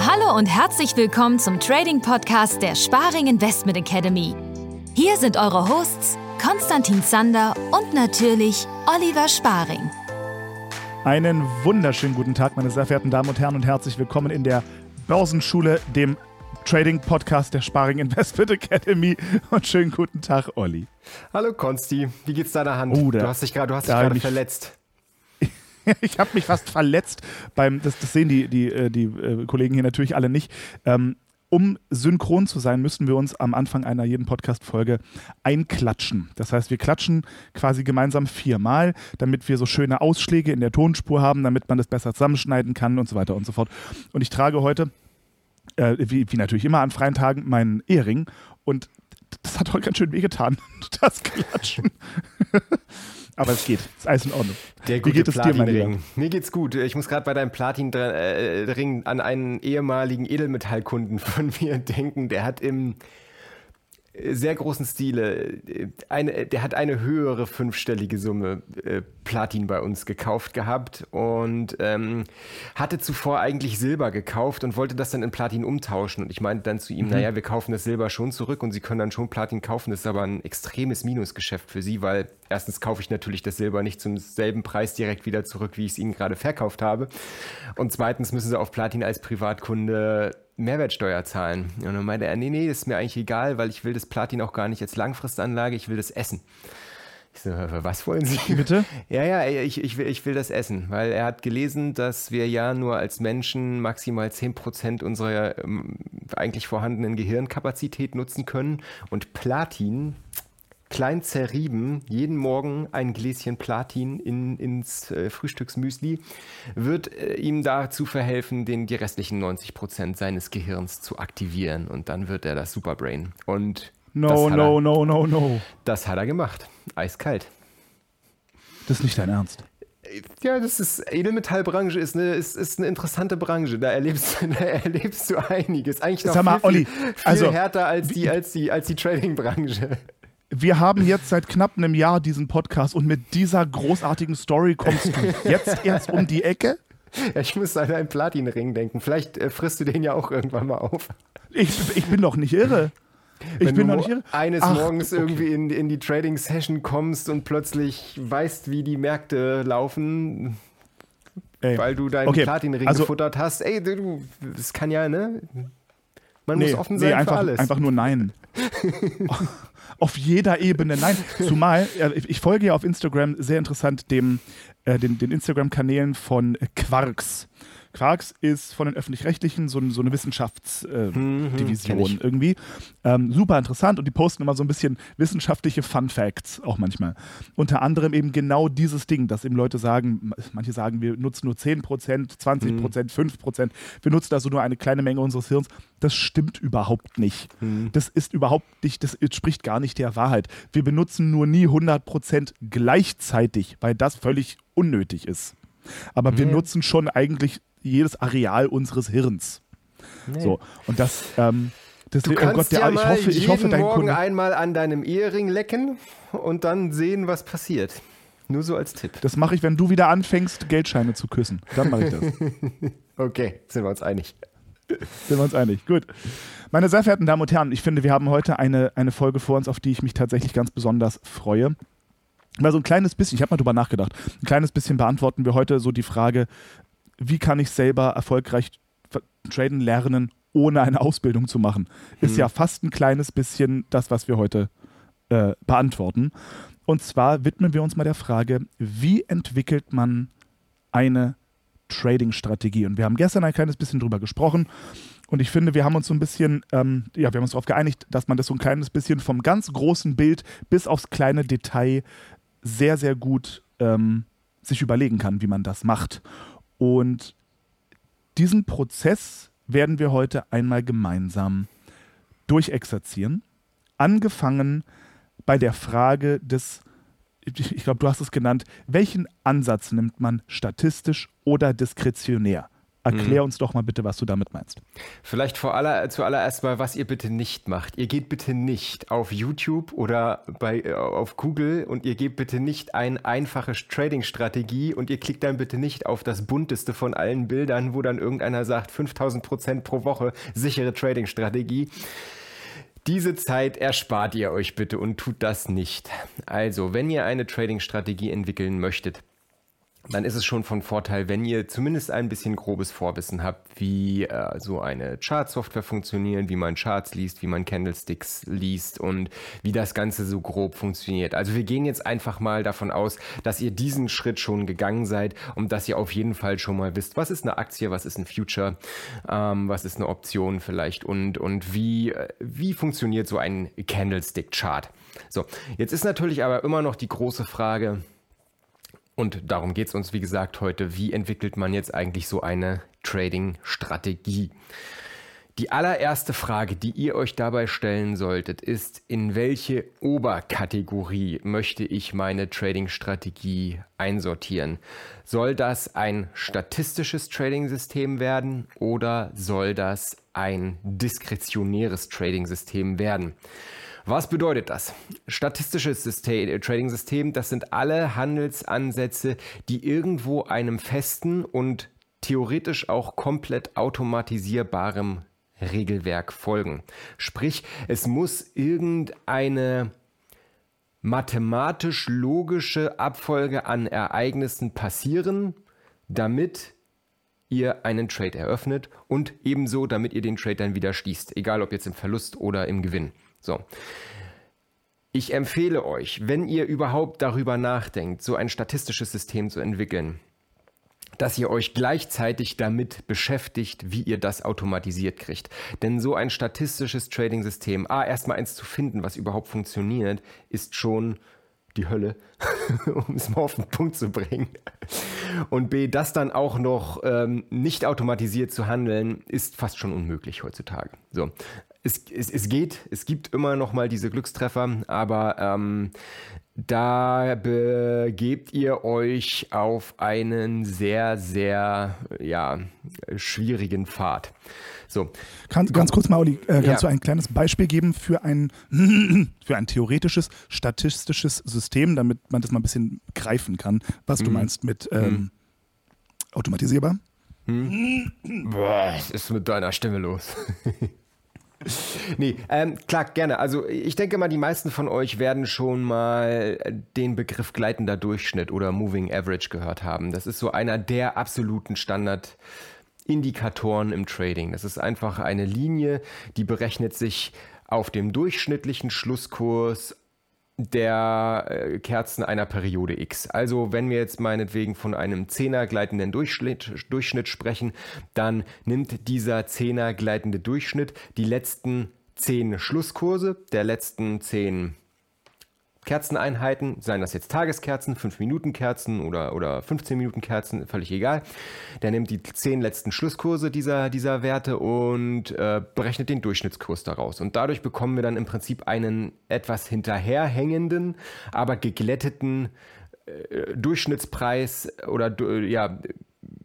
Hallo und herzlich willkommen zum Trading Podcast der Sparing Investment Academy. Hier sind eure Hosts Konstantin Zander und natürlich Oliver Sparing. Einen wunderschönen guten Tag, meine sehr verehrten Damen und Herren, und herzlich willkommen in der Börsenschule, dem Trading-Podcast der Sparing Investment Academy. Und schönen guten Tag, Olli. Hallo Konsti, wie geht's deiner Hand? Oh, da, du hast dich gerade verletzt. ich habe mich fast verletzt beim, das, das sehen die, die, äh, die, äh, Kollegen hier natürlich alle nicht. Ähm, um synchron zu sein, müssen wir uns am Anfang einer jeden Podcast-Folge einklatschen. Das heißt, wir klatschen quasi gemeinsam viermal, damit wir so schöne Ausschläge in der Tonspur haben, damit man das besser zusammenschneiden kann und so weiter und so fort. Und ich trage heute, äh, wie, wie natürlich immer an freien Tagen, meinen Ehering und das hat heute ganz schön wehgetan, das Klatschen. Aber es geht. Es ist alles in Ordnung. Der gute Wie geht es dir, mein Lieber? Mir geht's gut. Ich muss gerade bei deinem Platin-Ring an einen ehemaligen Edelmetallkunden von mir denken. Der hat im sehr großen Stile. Eine, der hat eine höhere fünfstellige Summe äh, Platin bei uns gekauft gehabt und ähm, hatte zuvor eigentlich Silber gekauft und wollte das dann in Platin umtauschen. Und ich meinte dann zu ihm, mhm. naja, wir kaufen das Silber schon zurück und Sie können dann schon Platin kaufen. Das ist aber ein extremes Minusgeschäft für Sie, weil erstens kaufe ich natürlich das Silber nicht zum selben Preis direkt wieder zurück, wie ich es Ihnen gerade verkauft habe. Und zweitens müssen Sie auf Platin als Privatkunde Mehrwertsteuer zahlen. Und dann meinte er, nee, nee, das ist mir eigentlich egal, weil ich will das Platin auch gar nicht als Langfristanlage, ich will das essen. Ich so, was wollen Sie? Bitte? Ja, ja, ich, ich, will, ich will das essen, weil er hat gelesen, dass wir ja nur als Menschen maximal 10% unserer ähm, eigentlich vorhandenen Gehirnkapazität nutzen können und Platin klein zerrieben, jeden Morgen ein Gläschen Platin in, ins äh, Frühstücksmüsli, wird äh, ihm dazu verhelfen, den, die restlichen 90 Prozent seines Gehirns zu aktivieren. Und dann wird er das Superbrain. Und no, no, er, no, no, no. Das hat er gemacht. Eiskalt. Das ist nicht dein Ernst. Ja, das ist Edelmetallbranche ist eine, ist, ist eine interessante Branche. Da erlebst, da erlebst du einiges. Eigentlich noch Sag mal, viel, Olli, viel, viel also, härter als die, als die, als die Trading-Branche wir haben jetzt seit knapp einem Jahr diesen Podcast und mit dieser großartigen Story kommst du jetzt erst um die Ecke? Ja, ich muss an einen Platinring denken. Vielleicht äh, frisst du den ja auch irgendwann mal auf. Ich, ich bin doch nicht irre. Ich Wenn bin du noch nicht irre. eines Ach, Morgens okay. irgendwie in, in die Trading-Session kommst und plötzlich weißt, wie die Märkte laufen, ey. weil du deinen okay. Platinring also, gefuttert hast. Ey, du, das kann ja, ne? Man nee, muss offen sein nee, einfach, für alles. Einfach nur nein. auf jeder Ebene. Nein, zumal, ich folge ja auf Instagram sehr interessant dem, äh, den, den Instagram-Kanälen von Quarks. Quarks ist von den Öffentlich-Rechtlichen so, so, eine Wissenschaftsdivision äh, mhm, irgendwie. Ähm, super interessant und die posten immer so ein bisschen wissenschaftliche Fun Facts auch manchmal. Unter anderem eben genau dieses Ding, dass eben Leute sagen, manche sagen, wir nutzen nur 10%, 20%, mhm. 5%, wir nutzen also nur eine kleine Menge unseres Hirns. Das stimmt überhaupt nicht. Mhm. Das ist überhaupt nicht, das entspricht gar nicht der Wahrheit. Wir benutzen nur nie 100% gleichzeitig, weil das völlig unnötig ist. Aber wir nutzen schon eigentlich jedes Areal unseres Hirns. Nee. So, und das, ähm, das du kannst oh Gott, der, ja ich hoffe, ich hoffe, dein Morgen Kunde, einmal an deinem Ehering lecken und dann sehen, was passiert. Nur so als Tipp. Das mache ich, wenn du wieder anfängst, Geldscheine zu küssen. Dann mache ich das. okay, sind wir uns einig. Sind wir uns einig. Gut. Meine sehr verehrten Damen und Herren, ich finde, wir haben heute eine, eine Folge vor uns, auf die ich mich tatsächlich ganz besonders freue. Weil so ein kleines bisschen, ich habe mal drüber nachgedacht, ein kleines bisschen beantworten wir heute so die Frage, wie kann ich selber erfolgreich traden lernen, ohne eine Ausbildung zu machen? Ist hm. ja fast ein kleines bisschen das, was wir heute äh, beantworten. Und zwar widmen wir uns mal der Frage, wie entwickelt man eine Trading-Strategie? Und wir haben gestern ein kleines bisschen drüber gesprochen. Und ich finde, wir haben uns so ein bisschen, ähm, ja, wir haben uns darauf geeinigt, dass man das so ein kleines bisschen vom ganz großen Bild bis aufs kleine Detail sehr, sehr gut ähm, sich überlegen kann, wie man das macht. Und diesen Prozess werden wir heute einmal gemeinsam durchexerzieren. Angefangen bei der Frage des, ich glaube, du hast es genannt, welchen Ansatz nimmt man statistisch oder diskretionär Erklär mhm. uns doch mal bitte, was du damit meinst. Vielleicht vor aller, zuallererst mal, was ihr bitte nicht macht. Ihr geht bitte nicht auf YouTube oder bei, äh, auf Google und ihr gebt bitte nicht ein einfache Trading-Strategie und ihr klickt dann bitte nicht auf das bunteste von allen Bildern, wo dann irgendeiner sagt, 5000 Prozent pro Woche sichere Trading-Strategie. Diese Zeit erspart ihr euch bitte und tut das nicht. Also, wenn ihr eine Trading-Strategie entwickeln möchtet, dann ist es schon von Vorteil, wenn ihr zumindest ein bisschen grobes Vorwissen habt, wie äh, so eine Chart-Software funktioniert, wie man Charts liest, wie man Candlesticks liest und wie das Ganze so grob funktioniert. Also wir gehen jetzt einfach mal davon aus, dass ihr diesen Schritt schon gegangen seid und dass ihr auf jeden Fall schon mal wisst, was ist eine Aktie, was ist ein Future, ähm, was ist eine Option vielleicht und, und wie, äh, wie funktioniert so ein Candlestick-Chart. So, jetzt ist natürlich aber immer noch die große Frage, und darum geht es uns, wie gesagt, heute. Wie entwickelt man jetzt eigentlich so eine Trading-Strategie? Die allererste Frage, die ihr euch dabei stellen solltet, ist, in welche Oberkategorie möchte ich meine Trading-Strategie einsortieren? Soll das ein statistisches Trading-System werden oder soll das ein diskretionäres Trading-System werden? Was bedeutet das? Statistisches System, äh, Trading-System, das sind alle Handelsansätze, die irgendwo einem festen und theoretisch auch komplett automatisierbarem Regelwerk folgen. Sprich, es muss irgendeine mathematisch logische Abfolge an Ereignissen passieren, damit ihr einen Trade eröffnet und ebenso, damit ihr den Trade dann wieder schließt, egal ob jetzt im Verlust oder im Gewinn. So. Ich empfehle euch, wenn ihr überhaupt darüber nachdenkt, so ein statistisches System zu entwickeln, dass ihr euch gleichzeitig damit beschäftigt, wie ihr das automatisiert kriegt. Denn so ein statistisches Trading-System, A, erstmal eins zu finden, was überhaupt funktioniert, ist schon die Hölle, um es mal auf den Punkt zu bringen. Und B, das dann auch noch ähm, nicht automatisiert zu handeln, ist fast schon unmöglich heutzutage. So, es, es, es geht, es gibt immer noch mal diese Glückstreffer, aber ähm, da begebt ihr euch auf einen sehr, sehr ja, schwierigen Pfad. So. Kann, ganz kurz mal, Olli, äh, kannst ja. du ein kleines Beispiel geben für ein, für ein theoretisches, statistisches System, damit man das mal ein bisschen greifen kann, was mhm. du meinst mit ähm, mhm. automatisierbar? Hm? Boah, was ist mit deiner Stimme los? nee, ähm, klar, gerne. Also ich denke mal, die meisten von euch werden schon mal den Begriff gleitender Durchschnitt oder Moving Average gehört haben. Das ist so einer der absoluten Standardindikatoren im Trading. Das ist einfach eine Linie, die berechnet sich auf dem durchschnittlichen Schlusskurs der äh, Kerzen einer Periode X. Also wenn wir jetzt meinetwegen von einem Zehner gleitenden Durchschnitt, Durchschnitt sprechen, dann nimmt dieser Zehner gleitende Durchschnitt die letzten zehn Schlusskurse der letzten zehn Kerzeneinheiten, seien das jetzt Tageskerzen, 5-Minuten-Kerzen oder, oder 15-Minuten-Kerzen, völlig egal. Der nimmt die 10 letzten Schlusskurse dieser, dieser Werte und äh, berechnet den Durchschnittskurs daraus. Und dadurch bekommen wir dann im Prinzip einen etwas hinterherhängenden, aber geglätteten äh, Durchschnittspreis oder ja,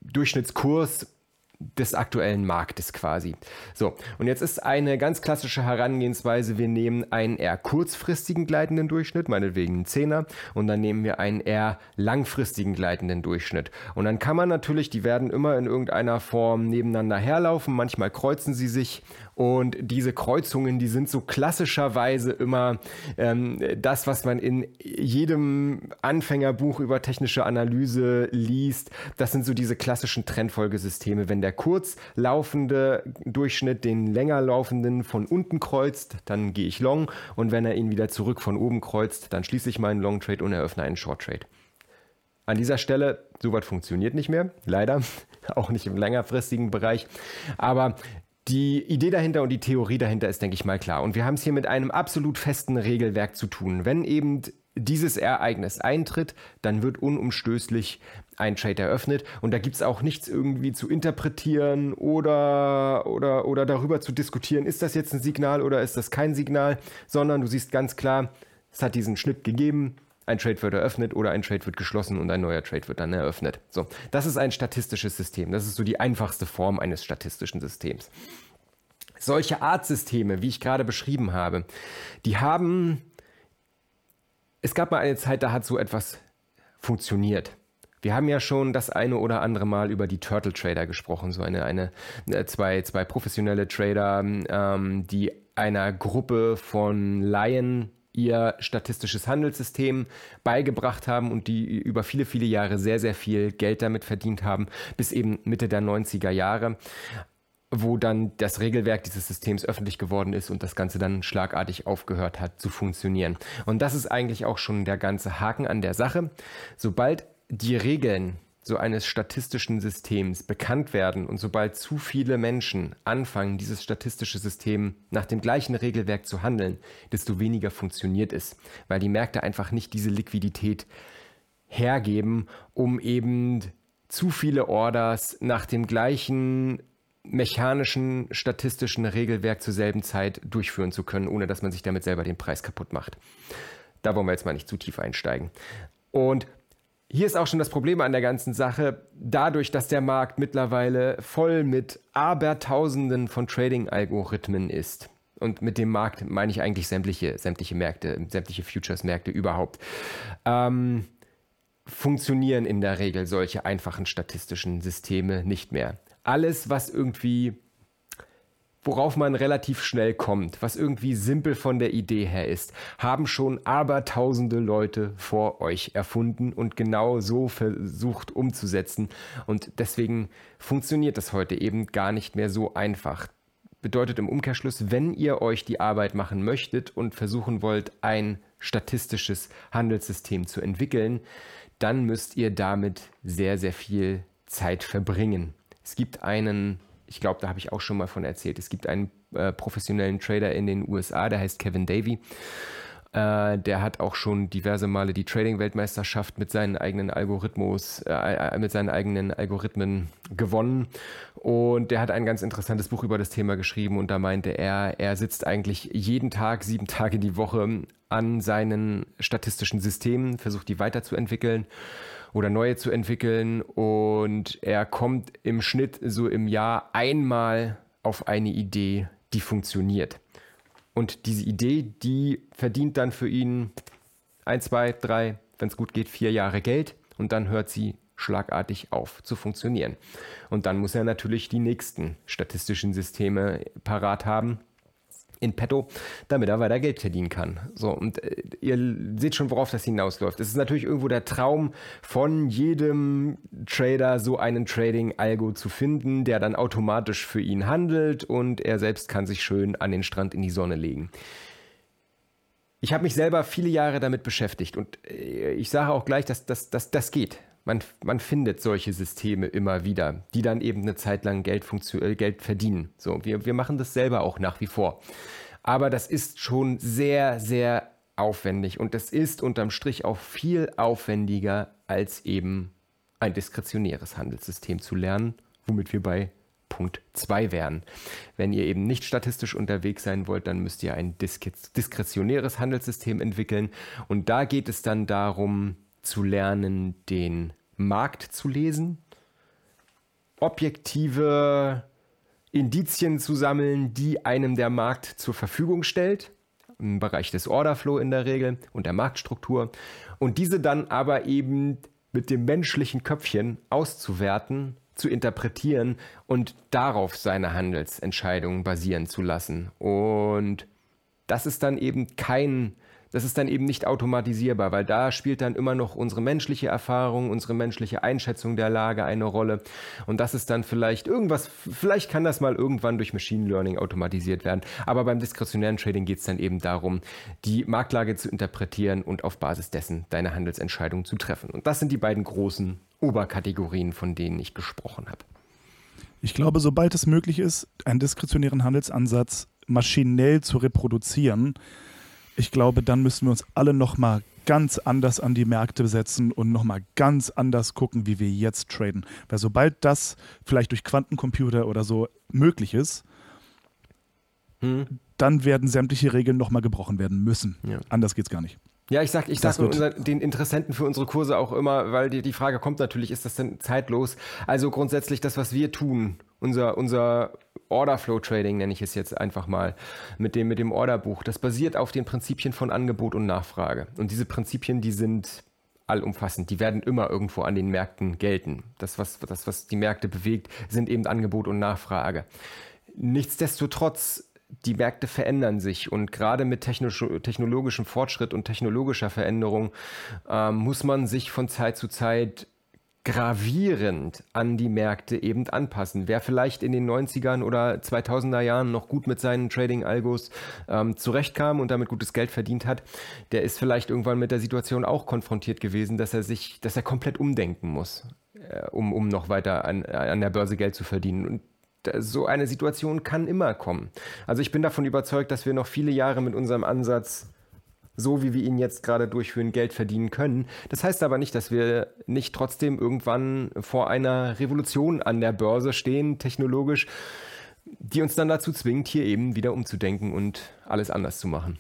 Durchschnittskurs des aktuellen Marktes quasi. So, und jetzt ist eine ganz klassische Herangehensweise, wir nehmen einen eher kurzfristigen gleitenden Durchschnitt, meinetwegen einen Zehner, und dann nehmen wir einen eher langfristigen gleitenden Durchschnitt. Und dann kann man natürlich, die werden immer in irgendeiner Form nebeneinander herlaufen, manchmal kreuzen sie sich und diese Kreuzungen, die sind so klassischerweise immer ähm, das, was man in jedem Anfängerbuch über technische Analyse liest. Das sind so diese klassischen Trendfolgesysteme. Wenn der kurz laufende Durchschnitt den länger laufenden von unten kreuzt, dann gehe ich long. Und wenn er ihn wieder zurück von oben kreuzt, dann schließe ich meinen Long Trade und eröffne einen Short Trade. An dieser Stelle, soweit funktioniert nicht mehr, leider, auch nicht im längerfristigen Bereich. Aber die Idee dahinter und die Theorie dahinter ist, denke ich mal, klar. Und wir haben es hier mit einem absolut festen Regelwerk zu tun. Wenn eben dieses Ereignis eintritt, dann wird unumstößlich ein Trade eröffnet und da gibt es auch nichts irgendwie zu interpretieren oder, oder, oder darüber zu diskutieren, ist das jetzt ein Signal oder ist das kein Signal, sondern du siehst ganz klar, es hat diesen Schnitt gegeben, ein Trade wird eröffnet oder ein Trade wird geschlossen und ein neuer Trade wird dann eröffnet. So, das ist ein statistisches System. Das ist so die einfachste Form eines statistischen Systems. Solche Art-Systeme, wie ich gerade beschrieben habe, die haben. Es gab mal eine Zeit, da hat so etwas funktioniert. Wir haben ja schon das eine oder andere Mal über die Turtle Trader gesprochen, so eine, eine äh, zwei, zwei professionelle Trader, ähm, die einer Gruppe von Laien ihr statistisches Handelssystem beigebracht haben und die über viele, viele Jahre sehr, sehr viel Geld damit verdient haben, bis eben Mitte der 90er Jahre wo dann das Regelwerk dieses Systems öffentlich geworden ist und das Ganze dann schlagartig aufgehört hat zu funktionieren. Und das ist eigentlich auch schon der ganze Haken an der Sache. Sobald die Regeln so eines statistischen Systems bekannt werden und sobald zu viele Menschen anfangen, dieses statistische System nach dem gleichen Regelwerk zu handeln, desto weniger funktioniert es, weil die Märkte einfach nicht diese Liquidität hergeben, um eben zu viele Orders nach dem gleichen mechanischen, statistischen Regelwerk zur selben Zeit durchführen zu können, ohne dass man sich damit selber den Preis kaputt macht. Da wollen wir jetzt mal nicht zu tief einsteigen. Und hier ist auch schon das Problem an der ganzen Sache, dadurch, dass der Markt mittlerweile voll mit Abertausenden von Trading-Algorithmen ist. Und mit dem Markt meine ich eigentlich sämtliche, sämtliche Märkte, sämtliche Futures-Märkte überhaupt. Ähm, funktionieren in der Regel solche einfachen statistischen Systeme nicht mehr. Alles, was irgendwie worauf man relativ schnell kommt, was irgendwie simpel von der Idee her ist, haben schon abertausende Leute vor euch erfunden und genau so versucht umzusetzen. Und deswegen funktioniert das heute eben gar nicht mehr so einfach. Bedeutet im Umkehrschluss, wenn ihr euch die Arbeit machen möchtet und versuchen wollt, ein statistisches Handelssystem zu entwickeln, dann müsst ihr damit sehr, sehr viel Zeit verbringen. Es gibt einen ich glaube, da habe ich auch schon mal von erzählt. Es gibt einen äh, professionellen Trader in den USA, der heißt Kevin Davy. Äh, der hat auch schon diverse Male die Trading-Weltmeisterschaft mit seinen eigenen Algorithmus, äh, äh, mit seinen eigenen Algorithmen gewonnen. Und der hat ein ganz interessantes Buch über das Thema geschrieben und da meinte er, er sitzt eigentlich jeden Tag, sieben Tage die Woche an seinen statistischen Systemen, versucht die weiterzuentwickeln oder neue zu entwickeln. Und er kommt im Schnitt so im Jahr einmal auf eine Idee, die funktioniert. Und diese Idee, die verdient dann für ihn ein, zwei, drei, wenn es gut geht, vier Jahre Geld und dann hört sie schlagartig auf zu funktionieren. Und dann muss er natürlich die nächsten statistischen Systeme parat haben, in petto, damit er weiter Geld verdienen kann. So, und äh, ihr seht schon, worauf das hinausläuft. Es ist natürlich irgendwo der Traum von jedem Trader, so einen Trading-Algo zu finden, der dann automatisch für ihn handelt und er selbst kann sich schön an den Strand in die Sonne legen. Ich habe mich selber viele Jahre damit beschäftigt und äh, ich sage auch gleich, dass das, das geht. Man, man findet solche Systeme immer wieder, die dann eben eine Zeit lang Geld, äh, Geld verdienen. So, wir, wir machen das selber auch nach wie vor. Aber das ist schon sehr, sehr aufwendig und das ist unterm Strich auch viel aufwendiger als eben ein diskretionäres Handelssystem zu lernen, womit wir bei Punkt 2 wären. Wenn ihr eben nicht statistisch unterwegs sein wollt, dann müsst ihr ein diskretionäres Handelssystem entwickeln und da geht es dann darum zu lernen, den Markt zu lesen, objektive Indizien zu sammeln, die einem der Markt zur Verfügung stellt, im Bereich des Orderflow in der Regel und der Marktstruktur, und diese dann aber eben mit dem menschlichen Köpfchen auszuwerten, zu interpretieren und darauf seine Handelsentscheidungen basieren zu lassen. Und das ist dann eben kein das ist dann eben nicht automatisierbar, weil da spielt dann immer noch unsere menschliche Erfahrung, unsere menschliche Einschätzung der Lage eine Rolle. Und das ist dann vielleicht irgendwas, vielleicht kann das mal irgendwann durch Machine Learning automatisiert werden. Aber beim diskretionären Trading geht es dann eben darum, die Marktlage zu interpretieren und auf Basis dessen deine Handelsentscheidung zu treffen. Und das sind die beiden großen Oberkategorien, von denen ich gesprochen habe. Ich glaube, sobald es möglich ist, einen diskretionären Handelsansatz maschinell zu reproduzieren, ich glaube, dann müssen wir uns alle nochmal ganz anders an die Märkte setzen und nochmal ganz anders gucken, wie wir jetzt traden. Weil sobald das vielleicht durch Quantencomputer oder so möglich ist, hm. dann werden sämtliche Regeln nochmal gebrochen werden müssen. Ja. Anders geht es gar nicht. Ja, ich sag, ich sag unser, den Interessenten für unsere Kurse auch immer, weil die, die Frage kommt natürlich, ist das denn zeitlos? Also grundsätzlich das, was wir tun, unser, unser Order Flow Trading nenne ich es jetzt einfach mal, mit dem, mit dem Orderbuch, das basiert auf den Prinzipien von Angebot und Nachfrage. Und diese Prinzipien, die sind allumfassend. Die werden immer irgendwo an den Märkten gelten. Das, was, das, was die Märkte bewegt, sind eben Angebot und Nachfrage. Nichtsdestotrotz die Märkte verändern sich und gerade mit technologischem Fortschritt und technologischer Veränderung äh, muss man sich von Zeit zu Zeit gravierend an die Märkte eben anpassen. Wer vielleicht in den 90ern oder 2000er Jahren noch gut mit seinen Trading-Algos ähm, zurechtkam und damit gutes Geld verdient hat, der ist vielleicht irgendwann mit der Situation auch konfrontiert gewesen, dass er sich, dass er komplett umdenken muss, äh, um, um noch weiter an, an der Börse Geld zu verdienen. Und so eine Situation kann immer kommen. Also ich bin davon überzeugt, dass wir noch viele Jahre mit unserem Ansatz so wie wir ihn jetzt gerade durchführen, Geld verdienen können. Das heißt aber nicht, dass wir nicht trotzdem irgendwann vor einer Revolution an der Börse stehen, technologisch, die uns dann dazu zwingt, hier eben wieder umzudenken und alles anders zu machen.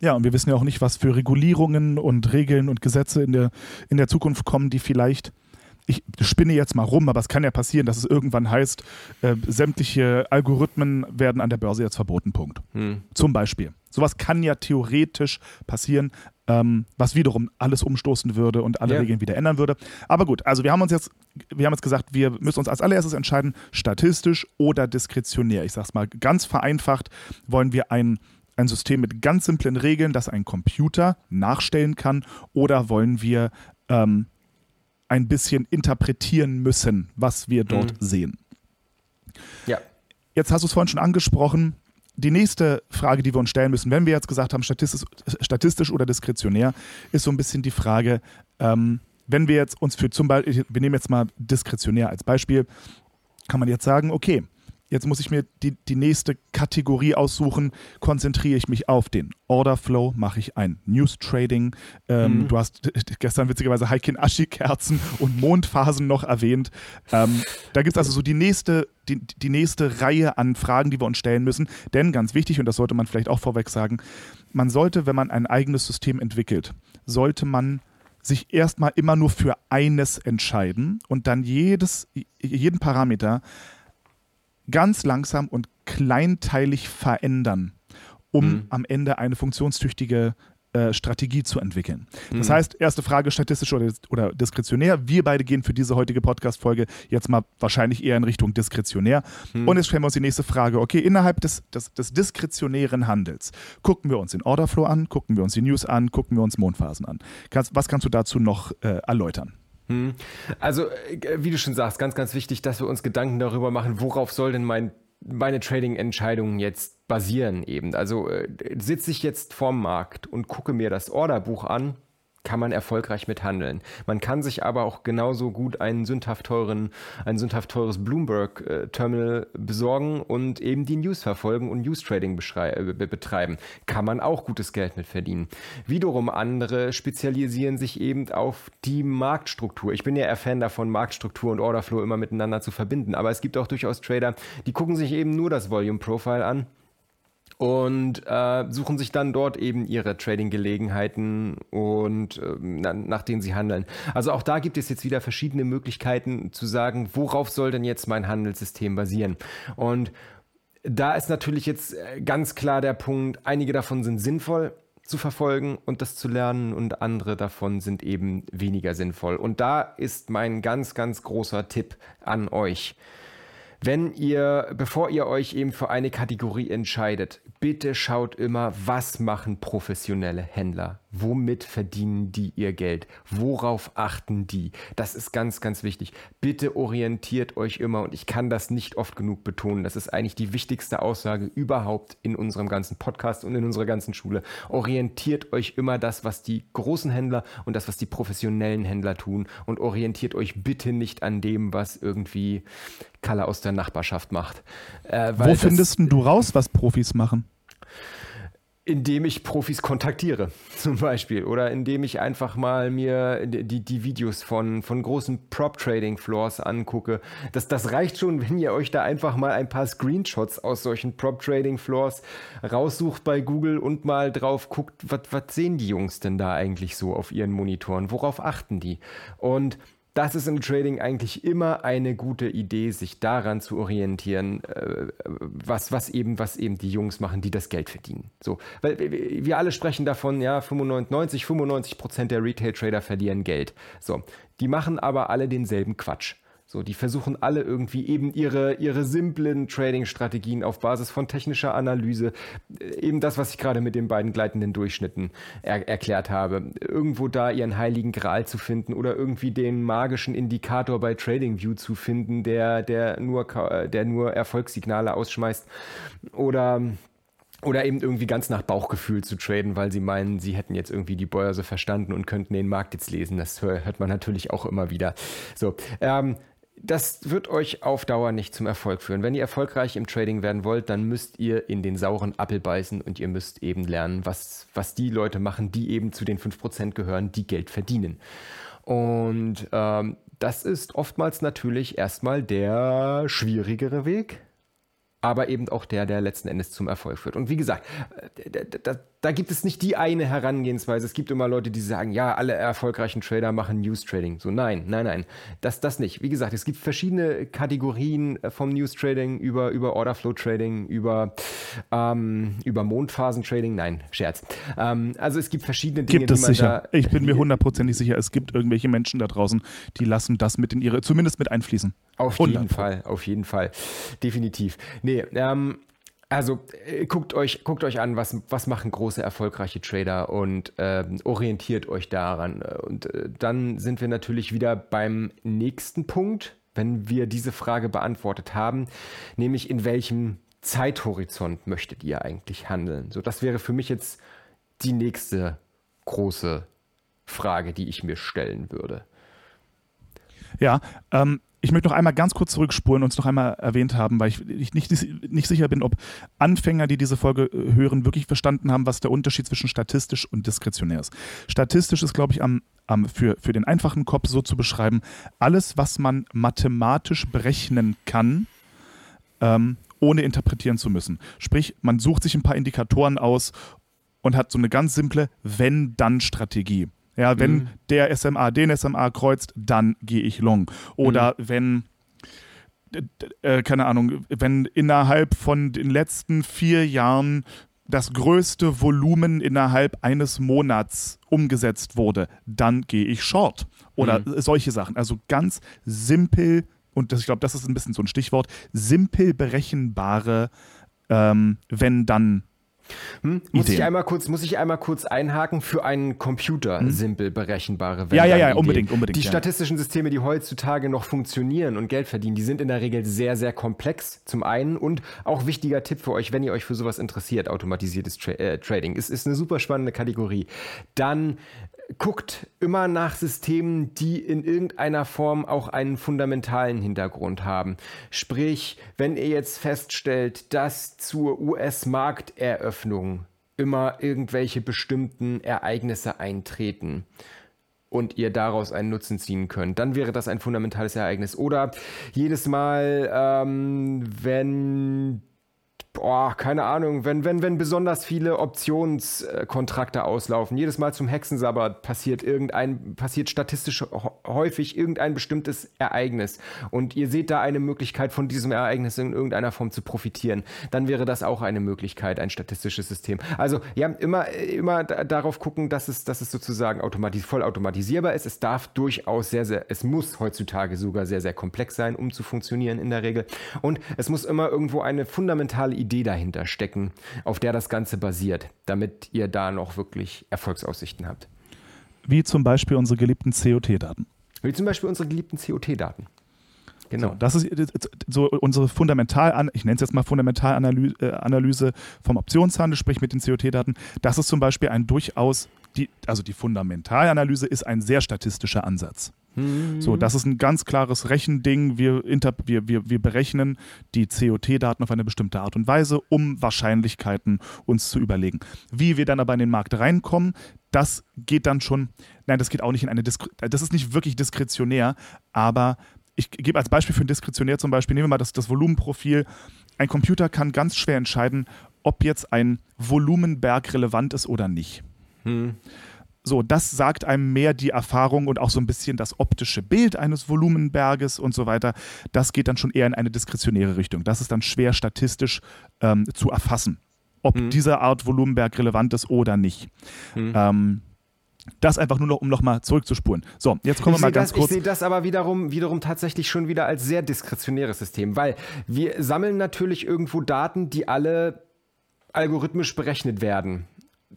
Ja, und wir wissen ja auch nicht, was für Regulierungen und Regeln und Gesetze in der, in der Zukunft kommen, die vielleicht ich spinne jetzt mal rum, aber es kann ja passieren, dass es irgendwann heißt, äh, sämtliche Algorithmen werden an der Börse jetzt verboten. Punkt. Hm. Zum Beispiel. Sowas kann ja theoretisch passieren, ähm, was wiederum alles umstoßen würde und alle ja. Regeln wieder ändern würde. Aber gut, also wir haben uns jetzt, wir haben jetzt gesagt, wir müssen uns als allererstes entscheiden, statistisch oder diskretionär. Ich sage es mal ganz vereinfacht, wollen wir ein ein System mit ganz simplen Regeln, das ein Computer nachstellen kann, oder wollen wir ähm, ein bisschen interpretieren müssen, was wir dort mhm. sehen. Ja. Jetzt hast du es vorhin schon angesprochen. Die nächste Frage, die wir uns stellen müssen, wenn wir jetzt gesagt haben, statistisch, statistisch oder diskretionär, ist so ein bisschen die Frage, ähm, wenn wir jetzt uns für zum Beispiel, wir nehmen jetzt mal diskretionär als Beispiel, kann man jetzt sagen, okay, Jetzt muss ich mir die, die nächste Kategorie aussuchen. Konzentriere ich mich auf den Order Flow, mache ich ein News Trading. Ähm, mhm. Du hast gestern witzigerweise Heikin Ashi-Kerzen und Mondphasen noch erwähnt. Ähm, da gibt es also so die nächste, die, die nächste Reihe an Fragen, die wir uns stellen müssen. Denn ganz wichtig, und das sollte man vielleicht auch vorweg sagen, man sollte, wenn man ein eigenes System entwickelt, sollte man sich erstmal immer nur für eines entscheiden und dann jedes, jeden Parameter ganz langsam und kleinteilig verändern, um mhm. am Ende eine funktionstüchtige äh, Strategie zu entwickeln. Das mhm. heißt, erste Frage, statistisch oder, oder diskretionär. Wir beide gehen für diese heutige Podcast-Folge jetzt mal wahrscheinlich eher in Richtung diskretionär. Mhm. Und jetzt stellen wir uns die nächste Frage. Okay, innerhalb des, des, des diskretionären Handels gucken wir uns den Orderflow an, gucken wir uns die News an, gucken wir uns Mondphasen an. Kannst, was kannst du dazu noch äh, erläutern? Hm. Also, äh, wie du schon sagst, ganz, ganz wichtig, dass wir uns Gedanken darüber machen, worauf soll denn mein, meine Trading-Entscheidung jetzt basieren eben. Also äh, sitze ich jetzt vorm Markt und gucke mir das Orderbuch an kann man erfolgreich mithandeln. Man kann sich aber auch genauso gut einen sündhaft teuren, ein sündhaft teures Bloomberg-Terminal besorgen und eben die News verfolgen und News-Trading äh, betreiben. Kann man auch gutes Geld mit verdienen. Wiederum andere spezialisieren sich eben auf die Marktstruktur. Ich bin ja eher Fan davon, Marktstruktur und Orderflow immer miteinander zu verbinden. Aber es gibt auch durchaus Trader, die gucken sich eben nur das Volume Profile an und äh, suchen sich dann dort eben ihre Trading-Gelegenheiten und äh, nach denen sie handeln. Also auch da gibt es jetzt wieder verschiedene Möglichkeiten zu sagen, worauf soll denn jetzt mein Handelssystem basieren? Und da ist natürlich jetzt äh, ganz klar der Punkt, einige davon sind sinnvoll zu verfolgen und das zu lernen und andere davon sind eben weniger sinnvoll. Und da ist mein ganz, ganz großer Tipp an euch wenn ihr, bevor ihr euch eben für eine Kategorie entscheidet, bitte schaut immer, was machen professionelle Händler? Womit verdienen die ihr Geld? Worauf achten die? Das ist ganz, ganz wichtig. Bitte orientiert euch immer, und ich kann das nicht oft genug betonen, das ist eigentlich die wichtigste Aussage überhaupt in unserem ganzen Podcast und in unserer ganzen Schule. Orientiert euch immer das, was die großen Händler und das, was die professionellen Händler tun und orientiert euch bitte nicht an dem, was irgendwie Kalle aus der Nachbarschaft macht. Äh, Wo findest du raus, was Profis machen? Indem ich Profis kontaktiere, zum Beispiel. Oder indem ich einfach mal mir die, die Videos von, von großen Prop-Trading-Floors angucke. Das, das reicht schon, wenn ihr euch da einfach mal ein paar Screenshots aus solchen Prop-Trading-Floors raussucht bei Google und mal drauf guckt, was sehen die Jungs denn da eigentlich so auf ihren Monitoren? Worauf achten die? Und das ist im Trading eigentlich immer eine gute Idee, sich daran zu orientieren, äh, was, was, eben, was eben die Jungs machen, die das Geld verdienen. So, weil wir alle sprechen davon, ja, 95, 95 Prozent der Retail-Trader verlieren Geld. So, die machen aber alle denselben Quatsch. So, die versuchen alle irgendwie eben ihre, ihre simplen Trading-Strategien auf Basis von technischer Analyse, äh, eben das, was ich gerade mit den beiden gleitenden Durchschnitten er erklärt habe, irgendwo da ihren heiligen Gral zu finden oder irgendwie den magischen Indikator bei TradingView zu finden, der, der, nur, äh, der nur Erfolgssignale ausschmeißt oder oder eben irgendwie ganz nach Bauchgefühl zu traden, weil sie meinen, sie hätten jetzt irgendwie die Börse verstanden und könnten den Markt jetzt lesen. Das hört man natürlich auch immer wieder. So, ähm, das wird euch auf Dauer nicht zum Erfolg führen. Wenn ihr erfolgreich im Trading werden wollt, dann müsst ihr in den sauren Apfel beißen und ihr müsst eben lernen, was, was die Leute machen, die eben zu den 5% gehören, die Geld verdienen. Und ähm, das ist oftmals natürlich erstmal der schwierigere Weg, aber eben auch der, der letzten Endes zum Erfolg führt. Und wie gesagt, äh, da, da, gibt es nicht die eine Herangehensweise. Es gibt immer Leute, die sagen, ja, alle erfolgreichen Trader machen News Trading. So, nein, nein, nein, das, das nicht. Wie gesagt, es gibt verschiedene Kategorien äh, vom News Trading über, über Orderflow Trading, über, ähm, über Mondphasen Trading. Nein, Scherz. Ähm, also es gibt verschiedene Dinge, gibt es die man sicher. Da, ich bin mir hundertprozentig sicher, es gibt irgendwelche Menschen da draußen, die lassen das mit in ihre, zumindest mit einfließen. Auf jeden Fall, auf jeden Fall. Definitiv. Nee, ähm, also äh, guckt euch, guckt euch an, was, was machen große erfolgreiche Trader und ähm, orientiert euch daran. Und äh, dann sind wir natürlich wieder beim nächsten Punkt, wenn wir diese Frage beantwortet haben, nämlich in welchem Zeithorizont möchtet ihr eigentlich handeln? So, das wäre für mich jetzt die nächste große Frage, die ich mir stellen würde. Ja, ähm, ich möchte noch einmal ganz kurz zurückspulen und es noch einmal erwähnt haben, weil ich nicht, nicht sicher bin, ob Anfänger, die diese Folge äh, hören, wirklich verstanden haben, was der Unterschied zwischen statistisch und diskretionär ist. Statistisch ist, glaube ich, am, am, für, für den einfachen Kopf so zu beschreiben, alles, was man mathematisch berechnen kann, ähm, ohne interpretieren zu müssen. Sprich, man sucht sich ein paar Indikatoren aus und hat so eine ganz simple Wenn-Dann-Strategie. Ja, wenn mhm. der SMA den SMA kreuzt, dann gehe ich long. Oder mhm. wenn äh, keine Ahnung, wenn innerhalb von den letzten vier Jahren das größte Volumen innerhalb eines Monats umgesetzt wurde, dann gehe ich short. Oder mhm. solche Sachen. Also ganz simpel, und das, ich glaube, das ist ein bisschen so ein Stichwort, simpel berechenbare ähm, wenn-dann hm? Muss, ich einmal kurz, muss ich einmal kurz einhaken für einen Computer hm? simpel berechenbare Ja, ja, ja, unbedingt, unbedingt. Die ja. statistischen Systeme, die heutzutage noch funktionieren und Geld verdienen, die sind in der Regel sehr, sehr komplex zum einen und auch wichtiger Tipp für euch, wenn ihr euch für sowas interessiert, automatisiertes Tra äh, Trading. Es ist eine super spannende Kategorie. Dann guckt immer nach Systemen, die in irgendeiner Form auch einen fundamentalen Hintergrund haben. Sprich, wenn ihr jetzt feststellt, dass zur US-Markteröffnung immer irgendwelche bestimmten Ereignisse eintreten und ihr daraus einen Nutzen ziehen könnt, dann wäre das ein fundamentales Ereignis. Oder jedes Mal, ähm, wenn boah, keine Ahnung, wenn, wenn, wenn besonders viele Optionskontrakte auslaufen, jedes Mal zum Hexensabbat passiert irgendein, passiert statistisch häufig irgendein bestimmtes Ereignis und ihr seht da eine Möglichkeit von diesem Ereignis in irgendeiner Form zu profitieren, dann wäre das auch eine Möglichkeit, ein statistisches System. Also ja, immer, immer darauf gucken, dass es, dass es sozusagen automatis vollautomatisierbar ist. Es darf durchaus sehr, sehr, es muss heutzutage sogar sehr, sehr komplex sein, um zu funktionieren in der Regel. Und es muss immer irgendwo eine fundamentale Idee Idee dahinter stecken, auf der das Ganze basiert, damit ihr da noch wirklich Erfolgsaussichten habt. Wie zum Beispiel unsere geliebten COT-Daten. Wie zum Beispiel unsere geliebten COT-Daten. Genau. So, das ist so unsere fundamental, ich nenne es jetzt mal Fundamentalanalyse äh, vom Optionshandel, sprich mit den COT-Daten. Das ist zum Beispiel ein durchaus, die, also die Fundamentalanalyse ist ein sehr statistischer Ansatz. Mhm. So, das ist ein ganz klares Rechending. Wir, inter, wir, wir, wir berechnen die COT-Daten auf eine bestimmte Art und Weise, um Wahrscheinlichkeiten uns zu überlegen. Wie wir dann aber in den Markt reinkommen, das geht dann schon, nein, das geht auch nicht in eine Diskre das ist nicht wirklich diskretionär, aber ich gebe als Beispiel für ein Diskretionär zum Beispiel, nehmen wir mal das, das Volumenprofil. Ein Computer kann ganz schwer entscheiden, ob jetzt ein Volumenberg relevant ist oder nicht. Hm. So, das sagt einem mehr die Erfahrung und auch so ein bisschen das optische Bild eines Volumenberges und so weiter. Das geht dann schon eher in eine diskretionäre Richtung. Das ist dann schwer statistisch ähm, zu erfassen, ob hm. diese Art Volumenberg relevant ist oder nicht. Hm. Ähm, das einfach nur noch, um nochmal zurückzuspulen. So, jetzt kommen ich wir mal ganz das, kurz. Ich sehe das aber wiederum, wiederum tatsächlich schon wieder als sehr diskretionäres System, weil wir sammeln natürlich irgendwo Daten, die alle algorithmisch berechnet werden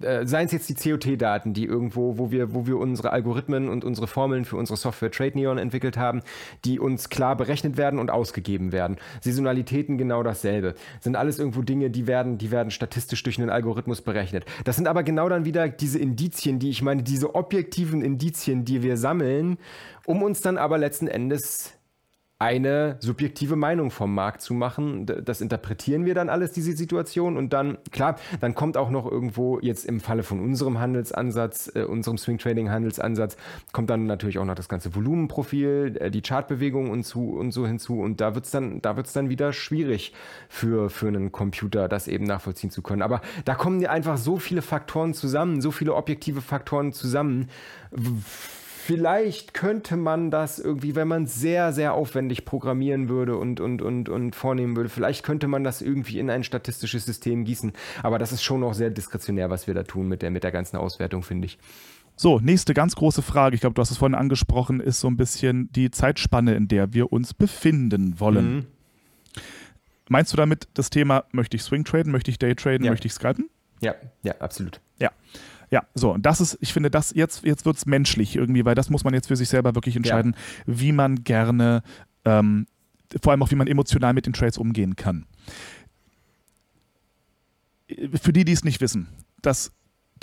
äh, seien es jetzt die COT-Daten, die irgendwo, wo wir, wo wir unsere Algorithmen und unsere Formeln für unsere Software Trade Neon entwickelt haben, die uns klar berechnet werden und ausgegeben werden. Saisonalitäten genau dasselbe. Sind alles irgendwo Dinge, die werden, die werden statistisch durch einen Algorithmus berechnet. Das sind aber genau dann wieder diese Indizien, die ich meine, diese objektiven Indizien, die wir sammeln, um uns dann aber letzten Endes eine subjektive Meinung vom Markt zu machen. Das interpretieren wir dann alles, diese Situation. Und dann, klar, dann kommt auch noch irgendwo jetzt im Falle von unserem Handelsansatz, äh, unserem Swing Trading Handelsansatz, kommt dann natürlich auch noch das ganze Volumenprofil, äh, die Chartbewegung und, zu, und so hinzu. Und da wird es dann, da dann wieder schwierig für, für einen Computer, das eben nachvollziehen zu können. Aber da kommen ja einfach so viele Faktoren zusammen, so viele objektive Faktoren zusammen Vielleicht könnte man das irgendwie, wenn man sehr, sehr aufwendig programmieren würde und, und, und, und vornehmen würde, vielleicht könnte man das irgendwie in ein statistisches System gießen. Aber das ist schon noch sehr diskretionär, was wir da tun mit der, mit der ganzen Auswertung, finde ich. So, nächste ganz große Frage, ich glaube, du hast es vorhin angesprochen, ist so ein bisschen die Zeitspanne, in der wir uns befinden wollen. Mhm. Meinst du damit das Thema, möchte ich Swing traden, möchte ich Day traden, ja. möchte ich scalpen? Ja, ja, absolut. Ja. Ja, so, und das ist, ich finde, das jetzt, jetzt wird es menschlich irgendwie, weil das muss man jetzt für sich selber wirklich entscheiden, ja. wie man gerne, ähm, vor allem auch wie man emotional mit den Trades umgehen kann. Für die, die es nicht wissen, dass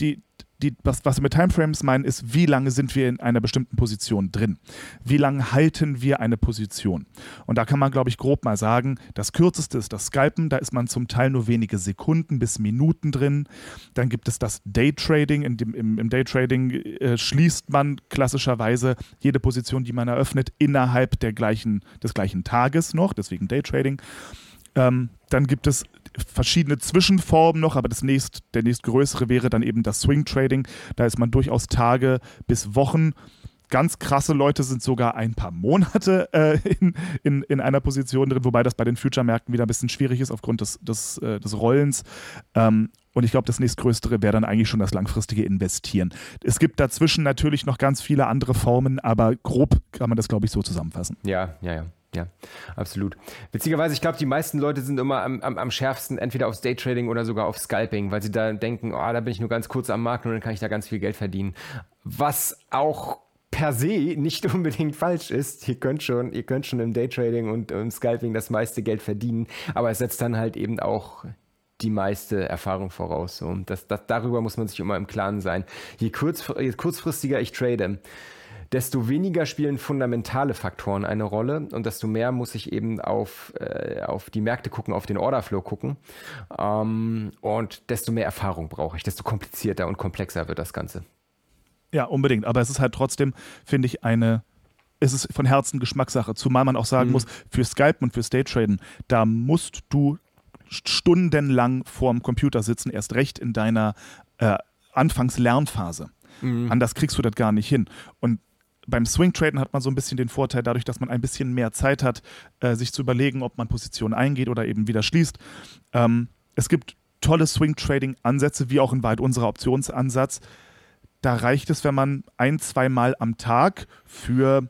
die, die, was, was wir mit Timeframes meinen, ist, wie lange sind wir in einer bestimmten Position drin? Wie lange halten wir eine Position? Und da kann man, glaube ich, grob mal sagen, das kürzeste ist das Scalpen, da ist man zum Teil nur wenige Sekunden bis Minuten drin. Dann gibt es das Daytrading. In dem, im, Im Daytrading äh, schließt man klassischerweise jede Position, die man eröffnet, innerhalb der gleichen, des gleichen Tages noch, deswegen Daytrading. Ähm, dann gibt es verschiedene Zwischenformen noch, aber das nächst, der nächstgrößere wäre dann eben das Swing Trading. Da ist man durchaus Tage bis Wochen. Ganz krasse Leute sind sogar ein paar Monate äh, in, in, in einer Position drin, wobei das bei den Future-Märkten wieder ein bisschen schwierig ist aufgrund des, des, äh, des Rollens. Ähm, und ich glaube, das nächstgrößere wäre dann eigentlich schon das langfristige Investieren. Es gibt dazwischen natürlich noch ganz viele andere Formen, aber grob kann man das, glaube ich, so zusammenfassen. Ja, ja, ja. Ja, absolut. Witzigerweise, ich glaube, die meisten Leute sind immer am, am, am schärfsten entweder aufs Daytrading oder sogar auf Scalping, weil sie da denken, oh, da bin ich nur ganz kurz am Markt und dann kann ich da ganz viel Geld verdienen. Was auch per se nicht unbedingt falsch ist. Ihr könnt schon, ihr könnt schon im Daytrading und im Scalping das meiste Geld verdienen, aber es setzt dann halt eben auch die meiste Erfahrung voraus. Und das, das, darüber muss man sich immer im Klaren sein. Je, kurz, je kurzfristiger ich trade, desto weniger spielen fundamentale Faktoren eine Rolle und desto mehr muss ich eben auf, äh, auf die Märkte gucken, auf den Orderflow gucken. Ähm, und desto mehr Erfahrung brauche ich, desto komplizierter und komplexer wird das Ganze. Ja, unbedingt. Aber es ist halt trotzdem, finde ich, eine es ist von Herzen Geschmackssache, zumal man auch sagen mhm. muss, für Skype und für State Traden, da musst du stundenlang vorm Computer sitzen, erst recht in deiner äh, Anfangslernphase. Mhm. Anders kriegst du das gar nicht hin. Und beim Swing-Traden hat man so ein bisschen den Vorteil, dadurch, dass man ein bisschen mehr Zeit hat, äh, sich zu überlegen, ob man Positionen eingeht oder eben wieder schließt. Ähm, es gibt tolle Swing-Trading-Ansätze, wie auch in weit unserer Optionsansatz. Da reicht es, wenn man ein, zweimal am Tag für,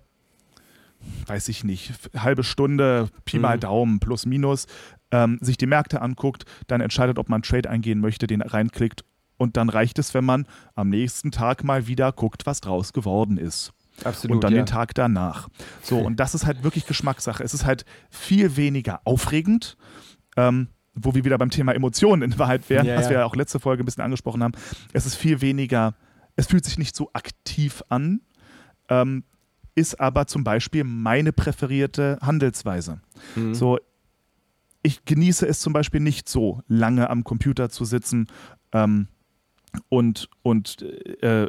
weiß ich nicht, halbe Stunde, Pi mal mhm. Daumen, plus minus, ähm, sich die Märkte anguckt, dann entscheidet, ob man Trade eingehen möchte, den reinklickt und dann reicht es, wenn man am nächsten Tag mal wieder guckt, was draus geworden ist. Absolut, und dann ja. den Tag danach. So, und das ist halt wirklich Geschmackssache. Es ist halt viel weniger aufregend. Ähm, wo wir wieder beim Thema Emotionen in Wahrheit wären, Ja, was wir ja auch letzte Folge ein bisschen angesprochen haben. Es ist viel weniger, es fühlt sich nicht so aktiv an, ähm, ist aber zum Beispiel meine präferierte Handelsweise. Mhm. So, ich genieße es zum Beispiel nicht so, lange am Computer zu sitzen ähm, und, und äh,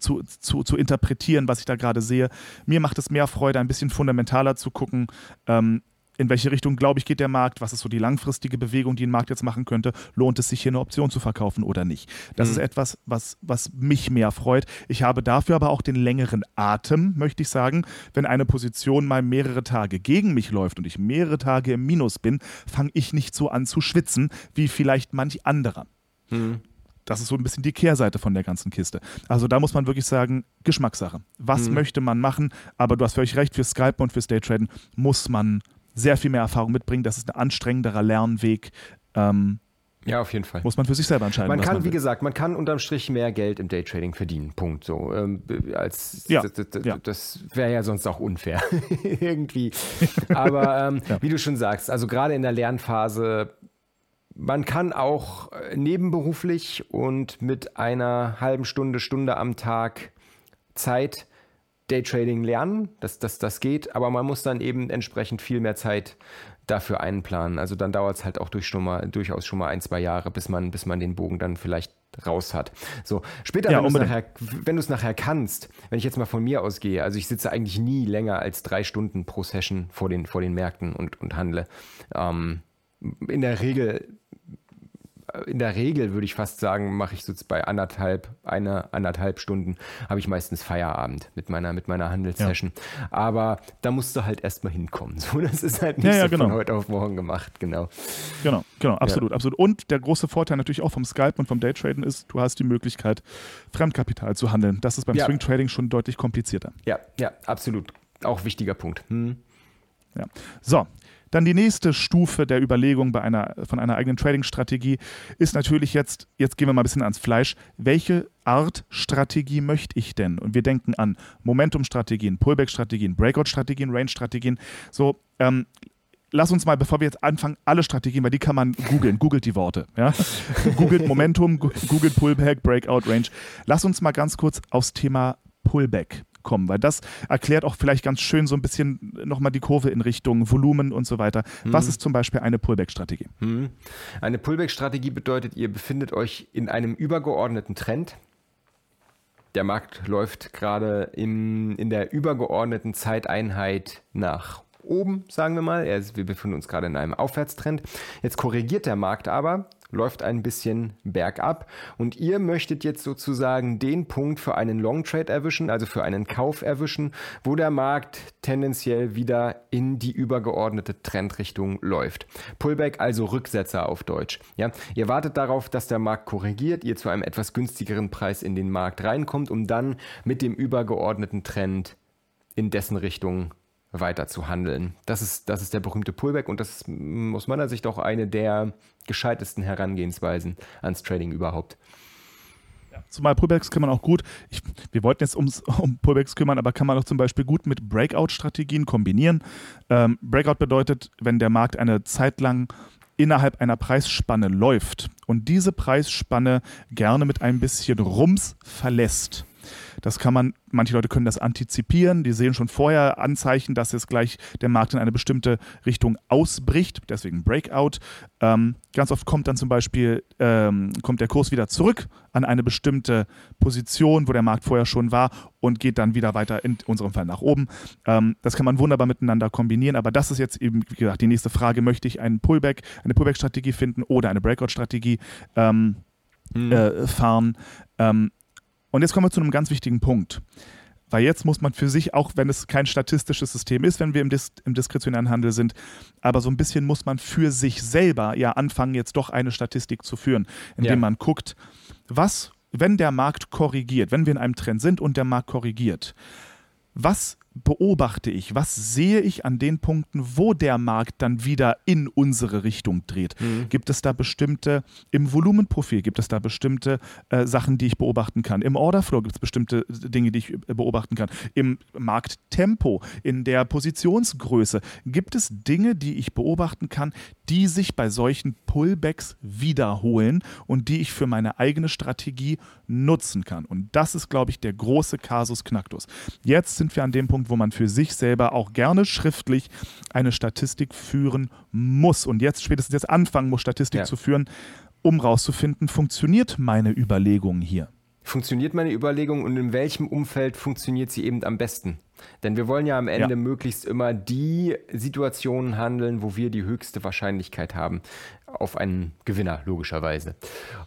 zu, zu, zu interpretieren, was ich da gerade sehe. Mir macht es mehr Freude, ein bisschen fundamentaler zu gucken. Ähm, in welche Richtung, glaube ich, geht der Markt? Was ist so die langfristige Bewegung, die ein Markt jetzt machen könnte? Lohnt es sich hier eine Option zu verkaufen oder nicht? Das Mhm. ist etwas, was, was mich mehr freut. Ich habe dafür aber auch den längeren Atem, möchte ich sagen. Wenn eine Position mal mehrere Tage gegen mich läuft und ich mehrere Tage im Minus bin, fange ich nicht so an zu schwitzen wie vielleicht manch anderer. Mhm. Das ist so ein bisschen die Kehrseite von der ganzen Kiste. Also da muss man wirklich sagen, Geschmackssache. Was Mhm. möchte man machen? Aber du hast völlig recht, für Skype und für Daytraden muss man sehr viel mehr Erfahrung mitbringen. Das ist ein anstrengenderer Lernweg. Ähm, Ja, auf jeden Fall. muss man für sich selber entscheiden. Man kann, man wie gesagt, man kann unterm Strich mehr Geld im Daytrading verdienen. Punkt. So, ähm, als, Ja, ja. das wäre ja sonst auch unfair. Irgendwie. Aber ähm, Ja. wie du schon sagst, also gerade in der Lernphase, man kann auch äh, nebenberuflich und mit einer halben Stunde, Stunde am Tag Zeit Daytrading lernen. Das, das, das geht, aber man muss dann eben entsprechend viel mehr Zeit dafür einplanen. Also dann dauert es halt auch durch schon mal, durchaus schon mal ein, zwei Jahre, bis man, bis man den Bogen dann vielleicht raus hat. So, später, Ja, wenn du es nachher, wenn nachher kannst, wenn ich jetzt mal von mir ausgehe, also ich sitze eigentlich nie länger als drei Stunden pro Session vor den, vor den Märkten und, und handle. Ähm, in der Regel in der Regel würde ich fast sagen, mache ich so bei anderthalb, eine, anderthalb Stunden, habe ich meistens Feierabend mit meiner, mit meiner Handelssession. Aber da musst du halt erstmal hinkommen. So, das ist halt nicht Ja, ja, so genau. von heute auf morgen gemacht, genau. Genau, genau, absolut, absolut. Und der große Vorteil natürlich auch vom Skype und vom Daytraden ist, du hast die Möglichkeit, Fremdkapital zu handeln. Das ist beim Ja. Swing-Trading schon deutlich komplizierter. Ja, ja, absolut. Auch wichtiger Punkt. Hm. Ja. So, dann die nächste Stufe der Überlegung bei einer, von einer eigenen Trading-Strategie ist natürlich jetzt, jetzt gehen wir mal ein bisschen ans Fleisch, welche Art Strategie möchte ich denn? Und wir denken an Momentum-Strategien, Pullback-Strategien, Breakout-Strategien, Range-Strategien. So, ähm, lass uns mal, bevor wir jetzt anfangen, alle Strategien, weil die kann man googeln, googelt die Worte. Ja? googelt Momentum, googelt Pullback, Breakout, Range. Lass uns mal ganz kurz aufs Thema Pullback kommen, weil das erklärt auch vielleicht ganz schön so ein bisschen nochmal die Kurve in Richtung Volumen und so weiter. Was ist zum Beispiel eine Pullback-Strategie? Hm. Eine Pullback-Strategie bedeutet, ihr befindet euch in einem übergeordneten Trend. Der Markt läuft gerade in, in der übergeordneten Zeiteinheit nach oben, sagen wir mal. Er ist, wir befinden uns gerade in einem Aufwärtstrend. Jetzt korrigiert der Markt aber, läuft ein bisschen bergab und ihr möchtet jetzt sozusagen den Punkt für einen Long Trade erwischen, also für einen Kauf erwischen, wo der Markt tendenziell wieder in die übergeordnete Trendrichtung läuft. Pullback, also Rücksetzer auf Deutsch. Ja, ihr wartet darauf, dass der Markt korrigiert, ihr zu einem etwas günstigeren Preis in den Markt reinkommt, um dann mit dem übergeordneten Trend in dessen Richtung weiter zu handeln. Das ist, das ist der berühmte Pullback und das ist aus meiner Sicht auch eine der gescheitesten Herangehensweisen ans Trading überhaupt. Zumal Pullbacks kann man auch gut, ich, wir wollten jetzt ums, um Pullbacks kümmern, aber kann man auch zum Beispiel gut mit Breakout-Strategien kombinieren. Ähm, Breakout bedeutet, wenn der Markt eine Zeit lang innerhalb einer Preisspanne läuft und diese Preisspanne gerne mit ein bisschen Rums verlässt. Das kann man, manche Leute können das antizipieren, die sehen schon vorher Anzeichen, dass jetzt gleich der Markt in eine bestimmte Richtung ausbricht, deswegen Breakout. Ähm, ganz oft kommt dann zum Beispiel, ähm, kommt der Kurs wieder zurück an eine bestimmte Position, wo der Markt vorher schon war und geht dann wieder weiter, in unserem Fall nach oben. Ähm, das kann man wunderbar miteinander kombinieren, aber das ist jetzt eben, wie gesagt, die nächste Frage, möchte ich einen Pullback, eine Pullback-Strategie finden oder eine Breakout-Strategie ähm, äh, fahren? Ähm, und jetzt kommen wir zu einem ganz wichtigen Punkt. Weil jetzt muss man für sich, auch wenn es kein statistisches System ist, wenn wir im, Dis im diskretionären Handel sind, aber so ein bisschen muss man für sich selber ja anfangen, jetzt doch eine Statistik zu führen, indem Ja. man guckt, was, wenn der Markt korrigiert, wenn wir in einem Trend sind und der Markt korrigiert, was beobachte ich? Was sehe ich an den Punkten, wo der Markt dann wieder in unsere Richtung dreht? Mhm. Gibt es da bestimmte, im Volumenprofil gibt es da bestimmte äh, Sachen, die ich beobachten kann? Im Orderflow gibt es bestimmte Dinge, die ich äh, beobachten kann? Im Markttempo, in der Positionsgröße gibt es Dinge, die ich beobachten kann, die sich bei solchen Pullbacks wiederholen und die ich für meine eigene Strategie nutzen kann. Und das ist, glaube ich, der große Kasus Knacktus. Jetzt sind wir an dem Punkt, wo man für sich selber auch gerne schriftlich eine Statistik führen muss. Und jetzt spätestens jetzt anfangen muss, Statistik ja. zu führen, um rauszufinden, funktioniert meine Überlegung hier. Funktioniert meine Überlegung und in welchem Umfeld funktioniert sie eben am besten? Denn wir wollen ja am Ende ja. möglichst immer die Situationen handeln, wo wir die höchste Wahrscheinlichkeit haben auf einen Gewinner, logischerweise.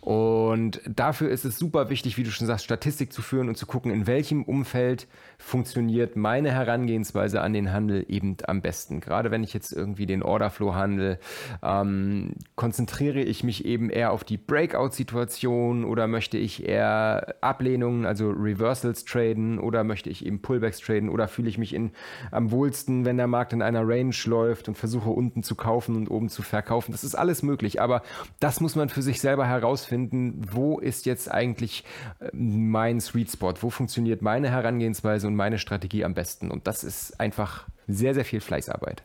Und dafür ist es super wichtig, wie du schon sagst, Statistik zu führen und zu gucken, in welchem Umfeld funktioniert meine Herangehensweise an den Handel eben am besten. Gerade wenn ich jetzt irgendwie den Orderflow handle, ähm, konzentriere ich mich eben eher auf die Breakout-Situation oder möchte ich eher Ablehnungen, also Reversals traden oder möchte ich eben Pullbacks traden oder oder fühle ich mich in, am wohlsten, wenn der Markt in einer Range läuft und versuche unten zu kaufen und oben zu verkaufen. Das ist alles möglich, aber das muss man für sich selber herausfinden. Wo ist jetzt eigentlich äh, mein Sweet Spot? Wo funktioniert meine Herangehensweise und meine Strategie am besten? Und das ist einfach sehr, sehr viel Fleißarbeit.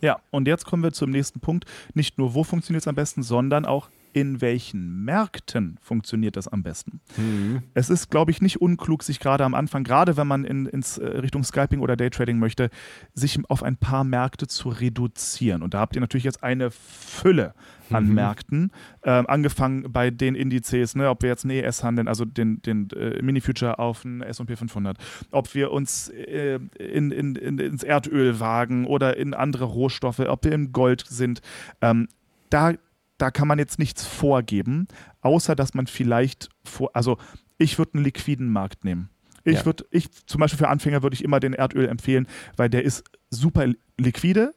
Ja, und jetzt kommen wir zum nächsten Punkt. Nicht nur, wo funktioniert es am besten, sondern auch, in welchen Märkten funktioniert das am besten. Mhm. Es ist, glaube ich, nicht unklug, sich gerade am Anfang, gerade wenn man in ins, äh, Richtung Scalping oder Daytrading möchte, sich auf ein paar Märkte zu reduzieren. Und da habt ihr natürlich jetzt eine Fülle an mhm. Märkten, äh, angefangen bei den Indizes, ne, ob wir jetzt einen ES handeln, also den, den äh, Mini-Future auf einen S&P 500, ob wir uns äh, in, in, in, ins Erdöl wagen oder in andere Rohstoffe, ob wir im Gold sind. Ähm, da da kann man jetzt nichts vorgeben, außer dass man vielleicht vor, also ich würde einen liquiden Markt nehmen. Ich ja. würde, ich zum Beispiel für Anfänger würde ich immer den Erdöl empfehlen, weil der ist super liquide,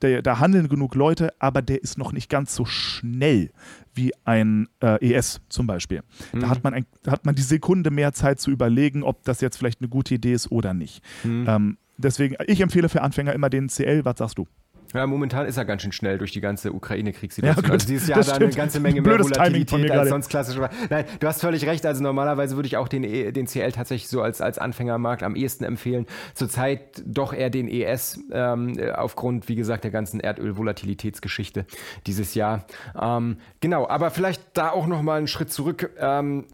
der, da handeln genug Leute, aber der ist noch nicht ganz so schnell wie ein äh, ES zum Beispiel. Mhm. Da hat man, ein, hat man die Sekunde mehr Zeit zu überlegen, ob das jetzt vielleicht eine gute Idee ist oder nicht. Mhm. Ähm, deswegen, ich empfehle für Anfänger immer den CL. Was sagst du? Ja, momentan ist er ganz schön schnell durch die ganze Ukraine-Kriegssituation. Ja, also dieses Jahr da eine ganze Menge mehr Volatilität als sonst klassisch war. Nein, du hast völlig recht. Also normalerweise würde ich auch den, e, den CL tatsächlich so als, als Anfängermarkt am ehesten empfehlen. Zurzeit doch eher den ES ähm, aufgrund, wie gesagt, der ganzen Erdöl-Volatilitätsgeschichte dieses Jahr. Ähm, genau, aber vielleicht da auch nochmal einen Schritt zurück. Ähm,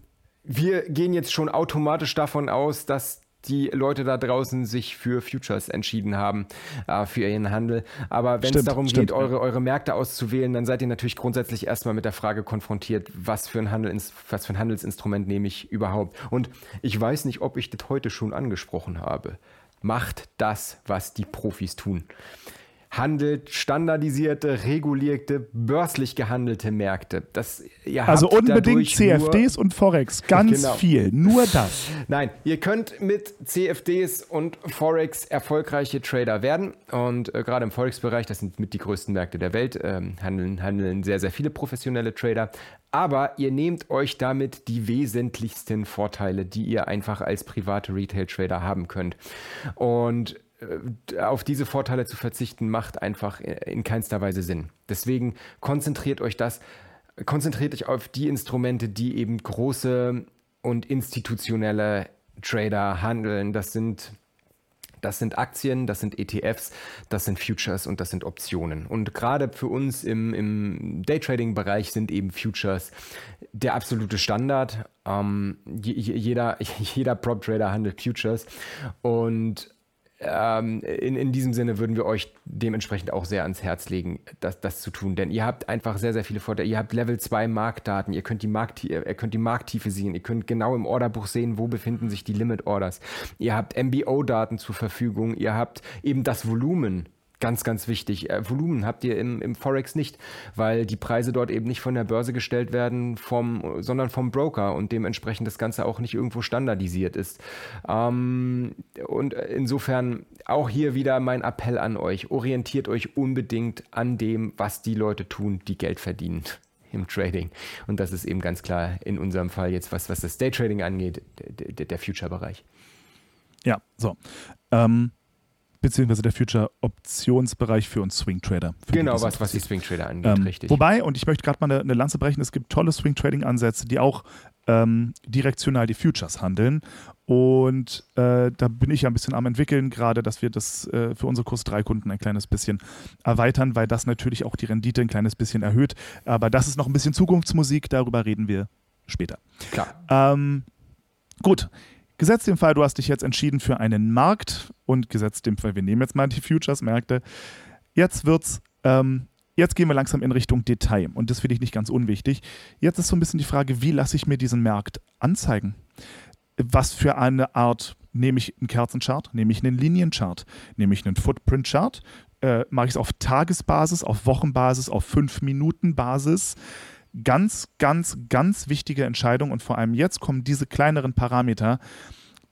wir gehen jetzt schon automatisch davon aus, dass die Leute da draußen sich für Futures entschieden haben, äh, für ihren Handel. Aber wenn es darum stimmt, geht, eure, eure Märkte auszuwählen, dann seid ihr natürlich grundsätzlich erstmal mit der Frage konfrontiert, was für ein, Handel, was für ein Handelsinstrument nehme ich überhaupt. Und ich weiß nicht, ob ich das heute schon angesprochen habe. Macht das, was die Profis tun handelt standardisierte, regulierte, börslich gehandelte Märkte. Das, also unbedingt CFDs und Forex, ganz genau. viel, nur das. Nein, ihr könnt mit CFDs und Forex erfolgreiche Trader werden und äh, gerade im Forex-Bereich, das sind mit die größten Märkte der Welt, äh, handeln, handeln sehr, sehr viele professionelle Trader. Aber ihr nehmt euch damit die wesentlichsten Vorteile, die ihr einfach als private Retail-Trader haben könnt. Und auf diese Vorteile zu verzichten, macht einfach in keinster Weise Sinn. Deswegen konzentriert euch das, konzentriert euch auf die Instrumente, die eben große und institutionelle Trader handeln. Das sind das sind Aktien, das sind ETFs, das sind Futures und das sind Optionen. Und gerade für uns im, im Daytrading-Bereich sind eben Futures der absolute Standard. Ähm, jeder, jeder Prop-Trader handelt Futures. Und ähm, in, in diesem Sinne würden wir euch dementsprechend auch sehr ans Herz legen, das, das zu tun. Denn ihr habt einfach sehr, sehr viele Vorteile. Ihr habt Level 2 Marktdaten, ihr könnt, die Markt, ihr könnt die Markttiefe sehen, ihr könnt genau im Orderbuch sehen, wo befinden sich die Limit Orders. Ihr habt MBO-Daten zur Verfügung, ihr habt eben das Volumen Ganz, ganz wichtig. Äh, Volumen habt ihr im, im Forex nicht, weil die Preise dort eben nicht von der Börse gestellt werden, vom, sondern vom Broker und dementsprechend das Ganze auch nicht irgendwo standardisiert ist. Ähm, und insofern auch hier wieder mein Appell an euch. Orientiert euch unbedingt an dem, was die Leute tun, die Geld verdienen im Trading. Und das ist eben ganz klar in unserem Fall jetzt, was, was das Daytrading angeht, der, der, Future-Bereich. Ja, so. Ähm beziehungsweise der Future-Optionsbereich für uns Swing Trader. Genau, was, was die Swing Trader angeht, ähm, richtig. Wobei, und ich möchte gerade mal eine, eine, Lanze brechen, es gibt tolle Swing Trading-Ansätze, die auch ähm, direktional die Futures handeln. Und äh, da bin ich ja ein bisschen am entwickeln, gerade, dass wir das äh, für unsere Kurs 3 Kunden ein kleines bisschen erweitern, weil das natürlich auch die Rendite ein kleines bisschen erhöht. Aber das ist noch ein bisschen Zukunftsmusik, darüber reden wir später. Klar. Ähm, gut. Gesetzt dem Fall, du hast dich jetzt entschieden für einen Markt und gesetzt dem Fall, wir nehmen jetzt mal die Futures-Märkte. Jetzt wird's, ähm, jetzt gehen wir langsam in Richtung Detail und das finde ich nicht ganz unwichtig. Jetzt ist so ein bisschen die Frage, wie lasse ich mir diesen Markt anzeigen? Was für eine Art nehme ich einen Kerzenchart, nehme ich einen Linienchart, nehme ich einen Footprint-Chart, äh, mache ich es auf Tagesbasis, auf Wochenbasis, auf 5-Minuten-Basis ganz, ganz, ganz wichtige Entscheidung und vor allem jetzt kommen diese kleineren Parameter,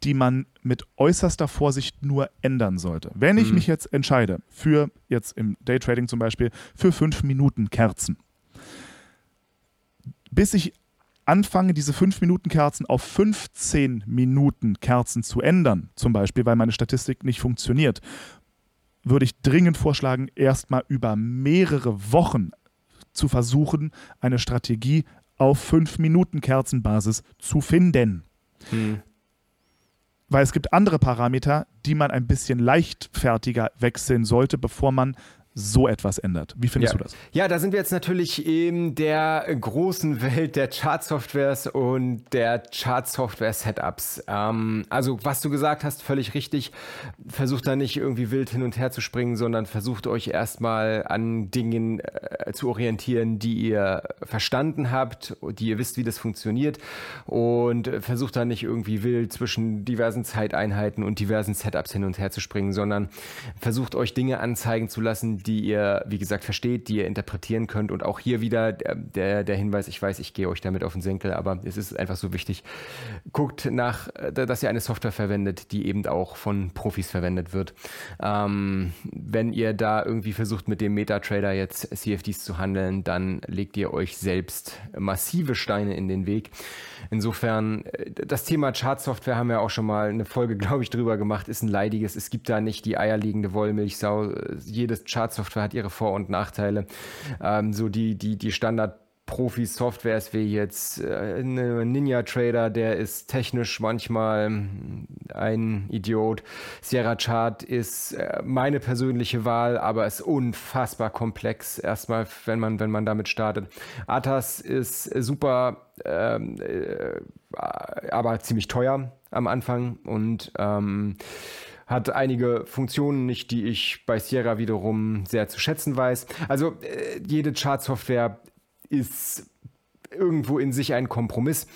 die man mit äußerster Vorsicht nur ändern sollte. Wenn ich mhm. mich jetzt entscheide für jetzt im Daytrading zum Beispiel für fünf Minuten Kerzen, bis ich anfange, diese 5 Minuten Kerzen auf 15 Minuten Kerzen zu ändern, zum Beispiel, weil meine Statistik nicht funktioniert, würde ich dringend vorschlagen, erstmal über mehrere Wochen zu versuchen, eine Strategie auf 5-Minuten-Kerzenbasis zu finden. Hm. Weil es gibt andere Parameter, die man ein bisschen leichtfertiger wechseln sollte, bevor man so etwas ändert. Wie findest ja. du das? Ja, da sind wir jetzt natürlich in der großen Welt der Chart-Softwares und der Chart-Software-Setups. Ähm, also, was du gesagt hast, völlig richtig. Versucht da nicht irgendwie wild hin und her zu springen, sondern versucht euch erstmal an Dingen äh, zu orientieren, die ihr verstanden habt, die ihr wisst, wie das funktioniert und versucht da nicht irgendwie wild zwischen diversen Zeiteinheiten und diversen Setups hin und her zu springen, sondern versucht euch Dinge anzeigen zu lassen, die ihr, wie gesagt, versteht, die ihr interpretieren könnt. Und auch hier wieder der, der Hinweis, ich weiß, ich gehe euch damit auf den Senkel, aber es ist einfach so wichtig. Guckt nach, dass ihr eine Software verwendet, die eben auch von Profis verwendet wird. Ähm, wenn ihr da irgendwie versucht, mit dem MetaTrader jetzt CFDs zu handeln, dann legt ihr euch selbst massive Steine in den Weg. Insofern, äh, das Thema Chartsoftware haben wir auch schon mal eine Folge, glaube ich, drüber gemacht, ist ein leidiges. Es gibt da nicht die eierlegende Wollmilchsau. Jedes Chartsoftware hat ihre Vor- und Nachteile. Ähm, so die, die, die Standard Profi-Softwares wie jetzt äh, Ninja Trader, der ist technisch manchmal ein Idiot. Sierra Chart ist äh, meine persönliche Wahl, aber ist unfassbar komplex. Erstmal, wenn man, wenn man damit startet. Atas ist super, ähm, äh, aber ziemlich teuer am Anfang und ähm, hat einige Funktionen nicht, die ich bei Sierra wiederum sehr zu schätzen weiß. Also äh, jede Chart-Software ist irgendwo in sich ein Kompromiss.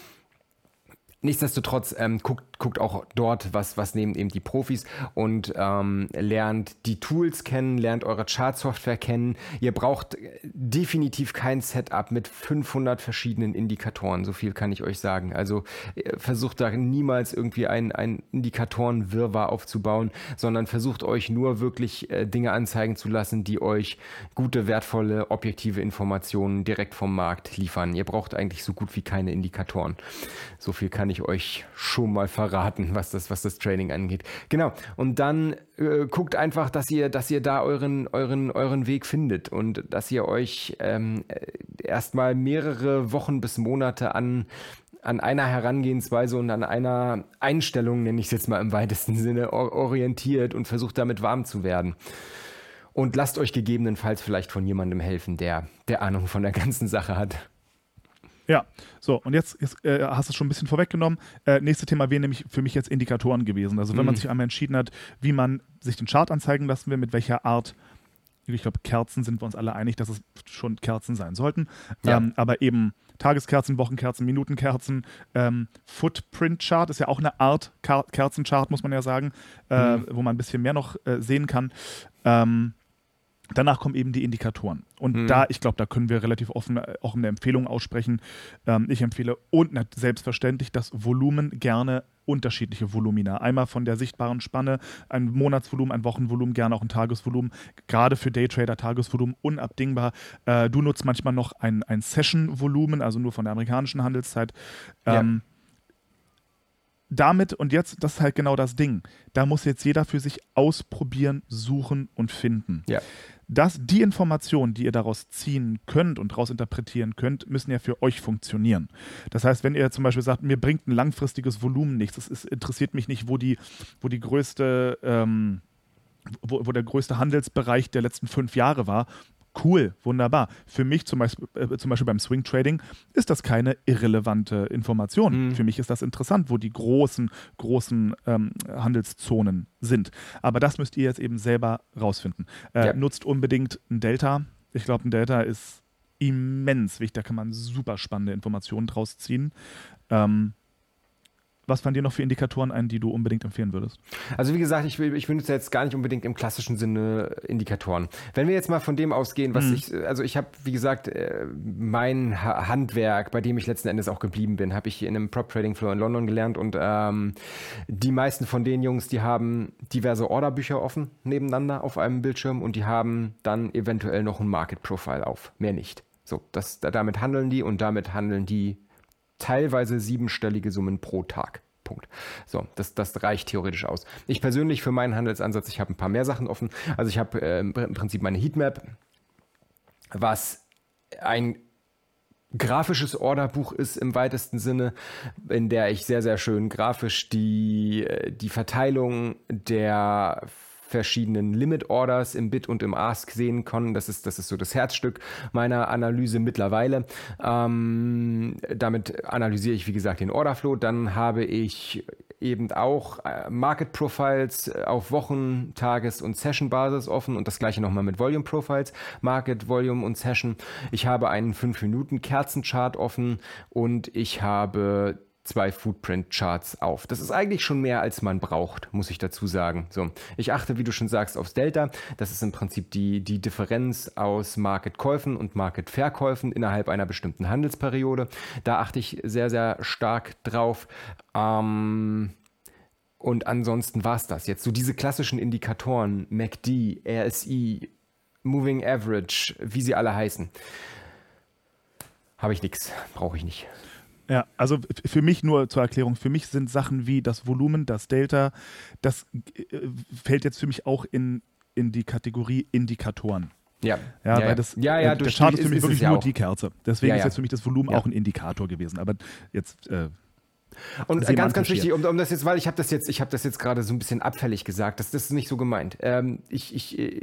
Nichtsdestotrotz ähm, guckt, guckt auch dort, was, was nehmen eben die Profis und ähm, lernt die Tools kennen, lernt eure Chart-Software kennen. Ihr braucht definitiv kein Setup mit 500 verschiedenen Indikatoren, so viel kann ich euch sagen. Also äh, versucht da niemals irgendwie ein, ein Indikatorenwirrwarr aufzubauen, sondern versucht euch nur wirklich äh, Dinge anzeigen zu lassen, die euch gute, wertvolle, objektive Informationen direkt vom Markt liefern. Ihr braucht eigentlich so gut wie keine Indikatoren. So viel kann ich euch schon mal verraten, was das, was das Training angeht. Genau. Und dann äh, guckt einfach, dass ihr, dass ihr da euren, euren, euren Weg findet und dass ihr euch ähm, erstmal mehrere Wochen bis Monate an an einer Herangehensweise und an einer Einstellung, nenne ich es jetzt mal im weitesten Sinne, orientiert und versucht damit warm zu werden. Und lasst euch gegebenenfalls vielleicht von jemandem helfen, der, der Ahnung von der ganzen Sache hat. Ja, so, und jetzt, jetzt äh, hast du es schon ein bisschen vorweggenommen. Äh, nächste Thema wäre nämlich für mich jetzt Indikatoren gewesen. Also, wenn mhm. man sich einmal entschieden hat, wie man sich den Chart anzeigen lassen will, mit welcher Art, ich glaube, Kerzen sind wir uns alle einig, dass es schon Kerzen sein sollten. Ja. Ähm, aber eben Tageskerzen, Wochenkerzen, Minutenkerzen. Ähm, Footprint-Chart ist ja auch eine Art Kerzenchart, muss man ja sagen, äh, mhm. wo man ein bisschen mehr noch äh, sehen kann. Ähm, Danach kommen eben die Indikatoren. Und mhm. da, ich glaube, da können wir relativ offen auch eine Empfehlung aussprechen. Ähm, ich empfehle und selbstverständlich das Volumen gerne unterschiedliche Volumina. Einmal von der sichtbaren Spanne, ein Monatsvolumen, ein Wochenvolumen, gerne auch ein Tagesvolumen. Gerade für Daytrader Tagesvolumen unabdingbar. Äh, du nutzt manchmal noch ein, ein Session-Volumen, also nur von der amerikanischen Handelszeit. Ähm, ja damit, und jetzt, das ist halt genau das Ding, da muss jetzt jeder für sich ausprobieren, suchen und finden. Ja. Dass die Informationen, die ihr daraus ziehen könnt und daraus interpretieren könnt, müssen ja für euch funktionieren. Das heißt, wenn ihr zum Beispiel sagt, mir bringt ein langfristiges Volumen nichts, es interessiert mich nicht, wo die, wo die größte ähm, wo, wo, der größte Handelsbereich der letzten fünf Jahre war, Cool, wunderbar. Für mich zum Beispiel, äh, zum Beispiel beim Swing Trading ist das keine irrelevante Information. Mhm. Für mich ist das interessant, wo die großen, großen ähm, Handelszonen sind. Aber das müsst ihr jetzt eben selber rausfinden. Äh, ja. Nutzt unbedingt ein Delta. Ich glaube, ein Delta ist immens wichtig. Da kann man super spannende Informationen draus ziehen. Ähm, was fallen dir noch für Indikatoren ein, die du unbedingt empfehlen würdest? Also wie gesagt, ich, ich benutze jetzt gar nicht unbedingt im klassischen Sinne Indikatoren. Wenn wir jetzt mal von dem ausgehen, was hm. ich, also ich habe, wie gesagt, äh, mein Handwerk, bei dem ich letzten Endes auch geblieben bin, habe ich in einem Prop Trading Floor in London gelernt und ähm, die meisten von den Jungs, die haben diverse Orderbücher offen nebeneinander auf einem Bildschirm und die haben dann eventuell noch ein Market Profile auf, mehr nicht. So, das, damit handeln die und damit handeln die teilweise siebenstellige Summen pro Tag. Punkt. So, das, das reicht theoretisch aus. Ich persönlich für meinen Handelsansatz, ich habe ein paar mehr Sachen offen. Also ich habe äh, im Prinzip meine Heatmap, was ein grafisches Orderbuch ist im weitesten Sinne, in der ich sehr, sehr schön grafisch die, äh, die Verteilung der verschiedenen Limit Orders im Bit und im Ask sehen können. Das ist, das ist so das Herzstück meiner Analyse mittlerweile. Ähm, damit analysiere ich, wie gesagt, den Orderflow. Dann habe ich eben auch äh, Market Profiles auf Wochen-, Tages- und Session-Basis offen und das gleiche nochmal mit Volume Profiles, Market, Volume und Session. Ich habe einen 5-Minuten-Kerzenchart offen und ich habe zwei Footprint-Charts auf. Das ist eigentlich schon mehr, als man braucht, muss ich dazu sagen. So, ich achte, wie du schon sagst, aufs Delta. Das ist im Prinzip die, die Differenz aus Market-Käufen und Market-Verkäufen innerhalb einer bestimmten Handelsperiode. Da achte ich sehr, sehr stark drauf. Ähm, und ansonsten war es das. Jetzt so diese klassischen Indikatoren, MACD, RSI, Moving Average, wie sie alle heißen. Habe ich nichts, brauche ich nicht. Ja, also für mich nur zur Erklärung, für mich sind Sachen wie das Volumen, das Delta, das äh, fällt jetzt für mich auch in, in die Kategorie Indikatoren. Ja, ja, ja, weil das, ja, ja, äh, der Chart ist für mich wirklich nur die Kerze. Deswegen ja, ist jetzt für mich das Volumen auch ein Indikator gewesen. Aber jetzt äh, und ganz, ganz wichtig, um, um, das jetzt, weil ich habe das jetzt, ich habe das jetzt gerade so ein bisschen abfällig gesagt, das, das ist nicht so gemeint. Ähm, ich, ich, äh,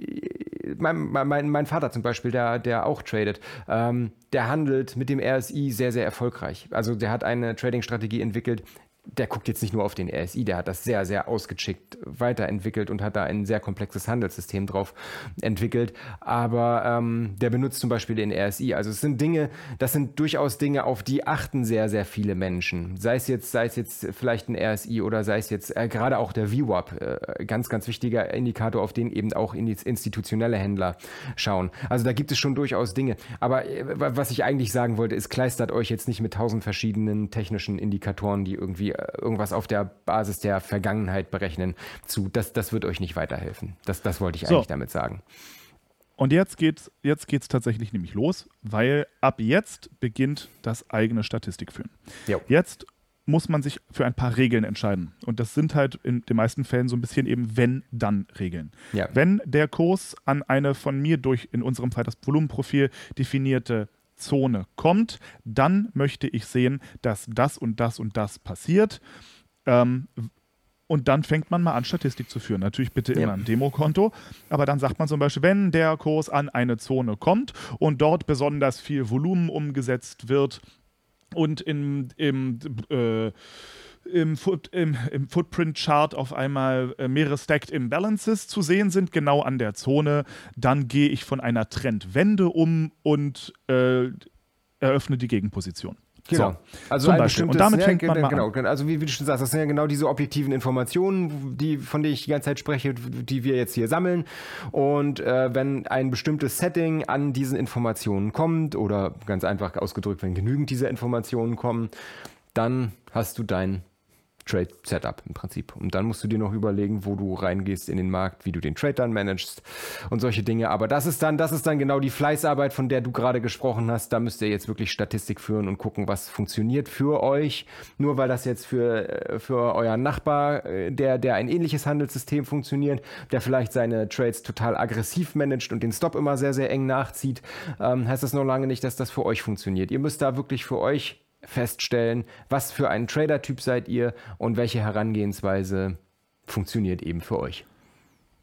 mein, mein, mein Vater zum Beispiel, der, der auch tradet, ähm, der handelt mit dem RSI sehr, sehr erfolgreich. Also der hat eine Trading-Strategie entwickelt, der guckt jetzt nicht nur auf den RSI, der hat das sehr, sehr ausgeschickt weiterentwickelt und hat da ein sehr komplexes Handelssystem drauf entwickelt. Aber ähm, der benutzt zum Beispiel den RSI. Also es sind Dinge, das sind durchaus Dinge, auf die achten sehr, sehr viele Menschen. Sei es jetzt, sei es jetzt vielleicht ein RSI oder sei es jetzt äh, gerade auch der VWAP, äh, ganz, ganz wichtiger Indikator, auf den eben auch institutionelle Händler schauen. Also da gibt es schon durchaus Dinge. Aber äh, was ich eigentlich sagen wollte, ist, kleistert euch jetzt nicht mit tausend verschiedenen technischen Indikatoren, die irgendwie irgendwas auf der Basis der Vergangenheit berechnen zu. Das, das wird euch nicht weiterhelfen. Das, das wollte ich so. eigentlich damit sagen. Und jetzt geht's, jetzt geht's tatsächlich nämlich los, weil ab jetzt beginnt das eigene Statistikführen. Jo. Jetzt muss man sich für ein paar Regeln entscheiden. Und das sind halt in den meisten Fällen so ein bisschen eben Wenn-Dann-Regeln. Ja. Wenn der Kurs an eine von mir durch in unserem Fall das Volumenprofil definierte Zone kommt, dann möchte ich sehen, dass das und das und das passiert. Ähm, und dann fängt man mal an, Statistik zu führen. Natürlich bitte immer ja. ein Demokonto. Aber dann sagt man zum Beispiel, wenn der Kurs an eine Zone kommt und dort besonders viel Volumen umgesetzt wird und in, im äh, im, Foot, im, im Footprint-Chart auf einmal äh, mehrere Stacked Imbalances zu sehen sind, genau an der Zone, dann gehe ich von einer Trendwende um und äh, eröffne die Gegenposition. Genau. So, also zum Beispiel. Und damit fängt man mal genau, an. Also wie, wie, du schon sagst, das sind ja genau diese objektiven Informationen, die, von denen ich die ganze Zeit spreche, die wir jetzt hier sammeln. Und äh, wenn ein bestimmtes Setting an diesen Informationen kommt oder ganz einfach ausgedrückt, wenn genügend dieser Informationen kommen, dann hast du dein Trade Setup im Prinzip. Und dann musst du dir noch überlegen, wo du reingehst in den Markt, wie du den Trade dann managst und solche Dinge. Aber das ist dann, das ist dann genau die Fleißarbeit, von der du gerade gesprochen hast. Da müsst ihr jetzt wirklich Statistik führen und gucken, was funktioniert für euch. Nur weil das jetzt für, äh, für euren Nachbar, äh, der, der ein ähnliches Handelssystem funktioniert, der vielleicht seine Trades total aggressiv managt und den Stop immer sehr, sehr eng nachzieht, ähm, heißt das noch lange nicht, dass das für euch funktioniert. Ihr müsst da wirklich für euch feststellen, was für ein Trader-Typ seid ihr und welche Herangehensweise funktioniert eben für euch.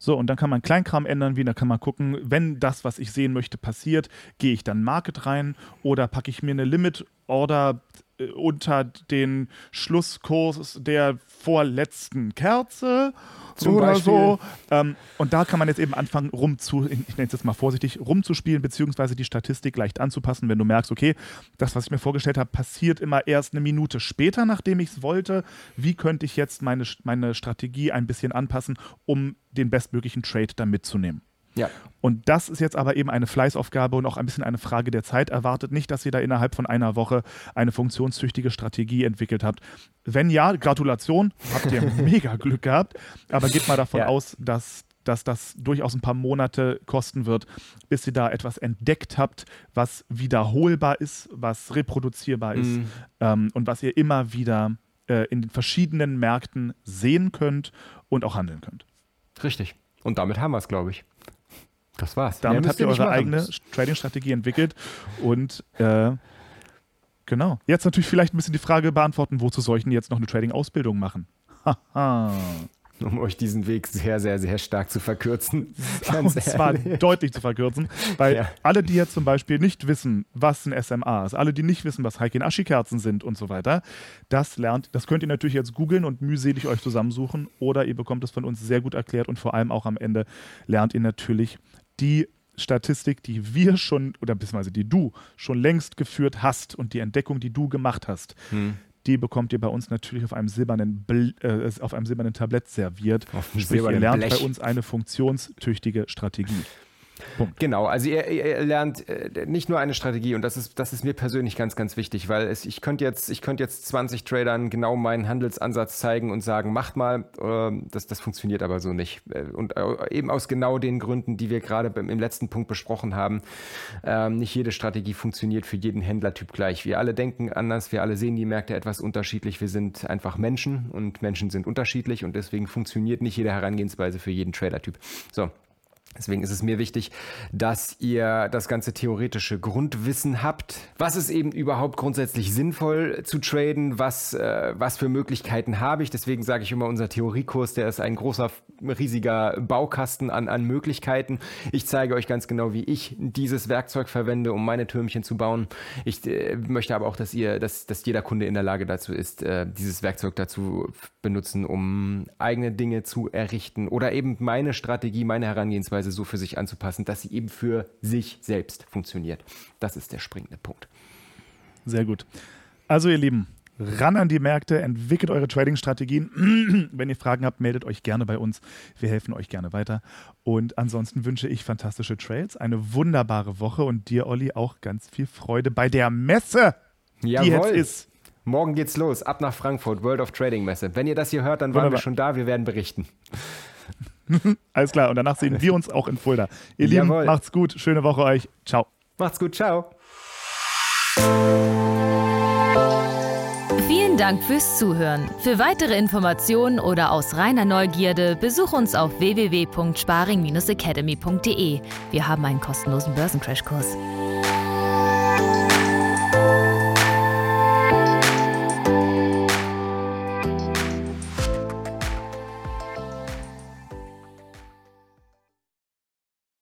So, und dann kann man Kleinkram ändern, wie, da kann man gucken, wenn das, was ich sehen möchte, passiert, gehe ich dann Market rein oder packe ich mir eine Limit Order äh, unter den Schlusskurs der vorletzten Kerze Zum oder Beispiel. so. Ähm, und da kann man jetzt eben anfangen, rumzu, ich nenne es jetzt mal vorsichtig, rumzuspielen, beziehungsweise die Statistik leicht anzupassen, wenn du merkst, okay, das, was ich mir vorgestellt habe, passiert immer erst eine Minute später, nachdem ich es wollte. Wie könnte ich jetzt meine, meine Strategie ein bisschen anpassen, um den bestmöglichen Trade da mitzunehmen? Ja. Und das ist jetzt aber eben eine Fleißaufgabe und auch ein bisschen eine Frage der Zeit. Erwartet nicht, dass ihr da innerhalb von einer Woche eine funktionstüchtige Strategie entwickelt habt. Wenn ja, Gratulation, habt ihr mega Glück gehabt. Aber geht mal davon ja. aus, dass dass das durchaus ein paar Monate kosten wird, bis ihr da etwas entdeckt habt, was wiederholbar ist, was reproduzierbar ist mm. ähm, und was ihr immer wieder äh, in den verschiedenen Märkten sehen könnt und auch handeln könnt. Richtig. Und damit haben wir es, glaube ich. Das war's. Damit habt ihr eure eigene Trading-Strategie entwickelt und äh, genau. Jetzt natürlich vielleicht ein bisschen die Frage beantworten, wozu soll ich denn jetzt noch eine Trading-Ausbildung machen? Haha um euch diesen Weg sehr, sehr, sehr stark zu verkürzen. Ganz Und zwar deutlich zu verkürzen, weil ja. alle, die jetzt zum Beispiel nicht wissen, was ein SMA ist, alle, die nicht wissen, was Heikin-Ashi-Kerzen sind und so weiter, das lernt, das könnt ihr natürlich jetzt googeln und mühselig euch zusammensuchen oder ihr bekommt es von uns sehr gut erklärt und vor allem auch am Ende lernt ihr natürlich die Statistik, die wir schon, oder beziehungsweise die du schon längst geführt hast und die Entdeckung, die du gemacht hast. Hm die bekommt ihr bei uns natürlich auf einem silbernen, Bl äh, auf einem silbernen Tablett serviert. Auf Sprich, ihr lernt Blech. bei uns eine funktionstüchtige Strategie. Punkt. Genau, also ihr, ihr, lernt äh, nicht nur eine Strategie und das ist, das ist mir persönlich ganz, ganz wichtig, weil es, ich könnte jetzt, ich könnte jetzt 20 Tradern genau meinen Handelsansatz zeigen und sagen, macht mal, äh, das, das funktioniert aber so nicht. Äh, und äh, eben aus genau den Gründen, die wir gerade im letzten Punkt besprochen haben. Ähm, nicht jede Strategie funktioniert für jeden Händlertyp gleich. Wir alle denken anders, wir alle sehen die Märkte etwas unterschiedlich. Wir sind einfach Menschen und Menschen sind unterschiedlich und deswegen funktioniert nicht jede Herangehensweise für jeden Tradertyp. So, Deswegen ist es mir wichtig, dass ihr das ganze theoretische Grundwissen habt. Was ist eben überhaupt grundsätzlich sinnvoll zu traden? Was, äh, was für Möglichkeiten habe ich? Deswegen sage ich immer, unser Theoriekurs, der ist ein großer, riesiger Baukasten an, an Möglichkeiten. Ich zeige euch ganz genau, wie ich dieses Werkzeug verwende, um meine Türmchen zu bauen. Ich äh, möchte aber auch, dass ihr, dass, dass jeder Kunde in der Lage dazu ist, äh, dieses Werkzeug dazu benutzen, um eigene Dinge zu errichten oder eben meine Strategie, meine Herangehensweise Vorgehensweise so für sich anzupassen, dass sie eben für sich selbst funktioniert. Das ist der springende Punkt. Sehr gut. Also ihr Lieben, ran an die Märkte, entwickelt eure Trading-Strategien. Wenn ihr Fragen habt, meldet euch gerne bei uns. Wir helfen euch gerne weiter. Und ansonsten wünsche ich fantastische Trails, eine wunderbare Woche und dir, Olli, auch ganz viel Freude bei der Messe, Jawohl. die jetzt ist. Morgen geht's los, ab nach Frankfurt, World of Trading Messe. Wenn ihr das hier hört, dann waren Wunderbar. wir schon da, wir werden berichten. Alles klar. Und danach sehen wir uns auch in Fulda. Ihr Lieben, macht's gut. Schöne Woche euch. Ciao. Macht's gut. Ciao. Vielen Dank fürs Zuhören. Für weitere Informationen oder aus reiner Neugierde besuch uns auf www.sparing-academy.de. Wir haben einen kostenlosen Börsencrashkurs.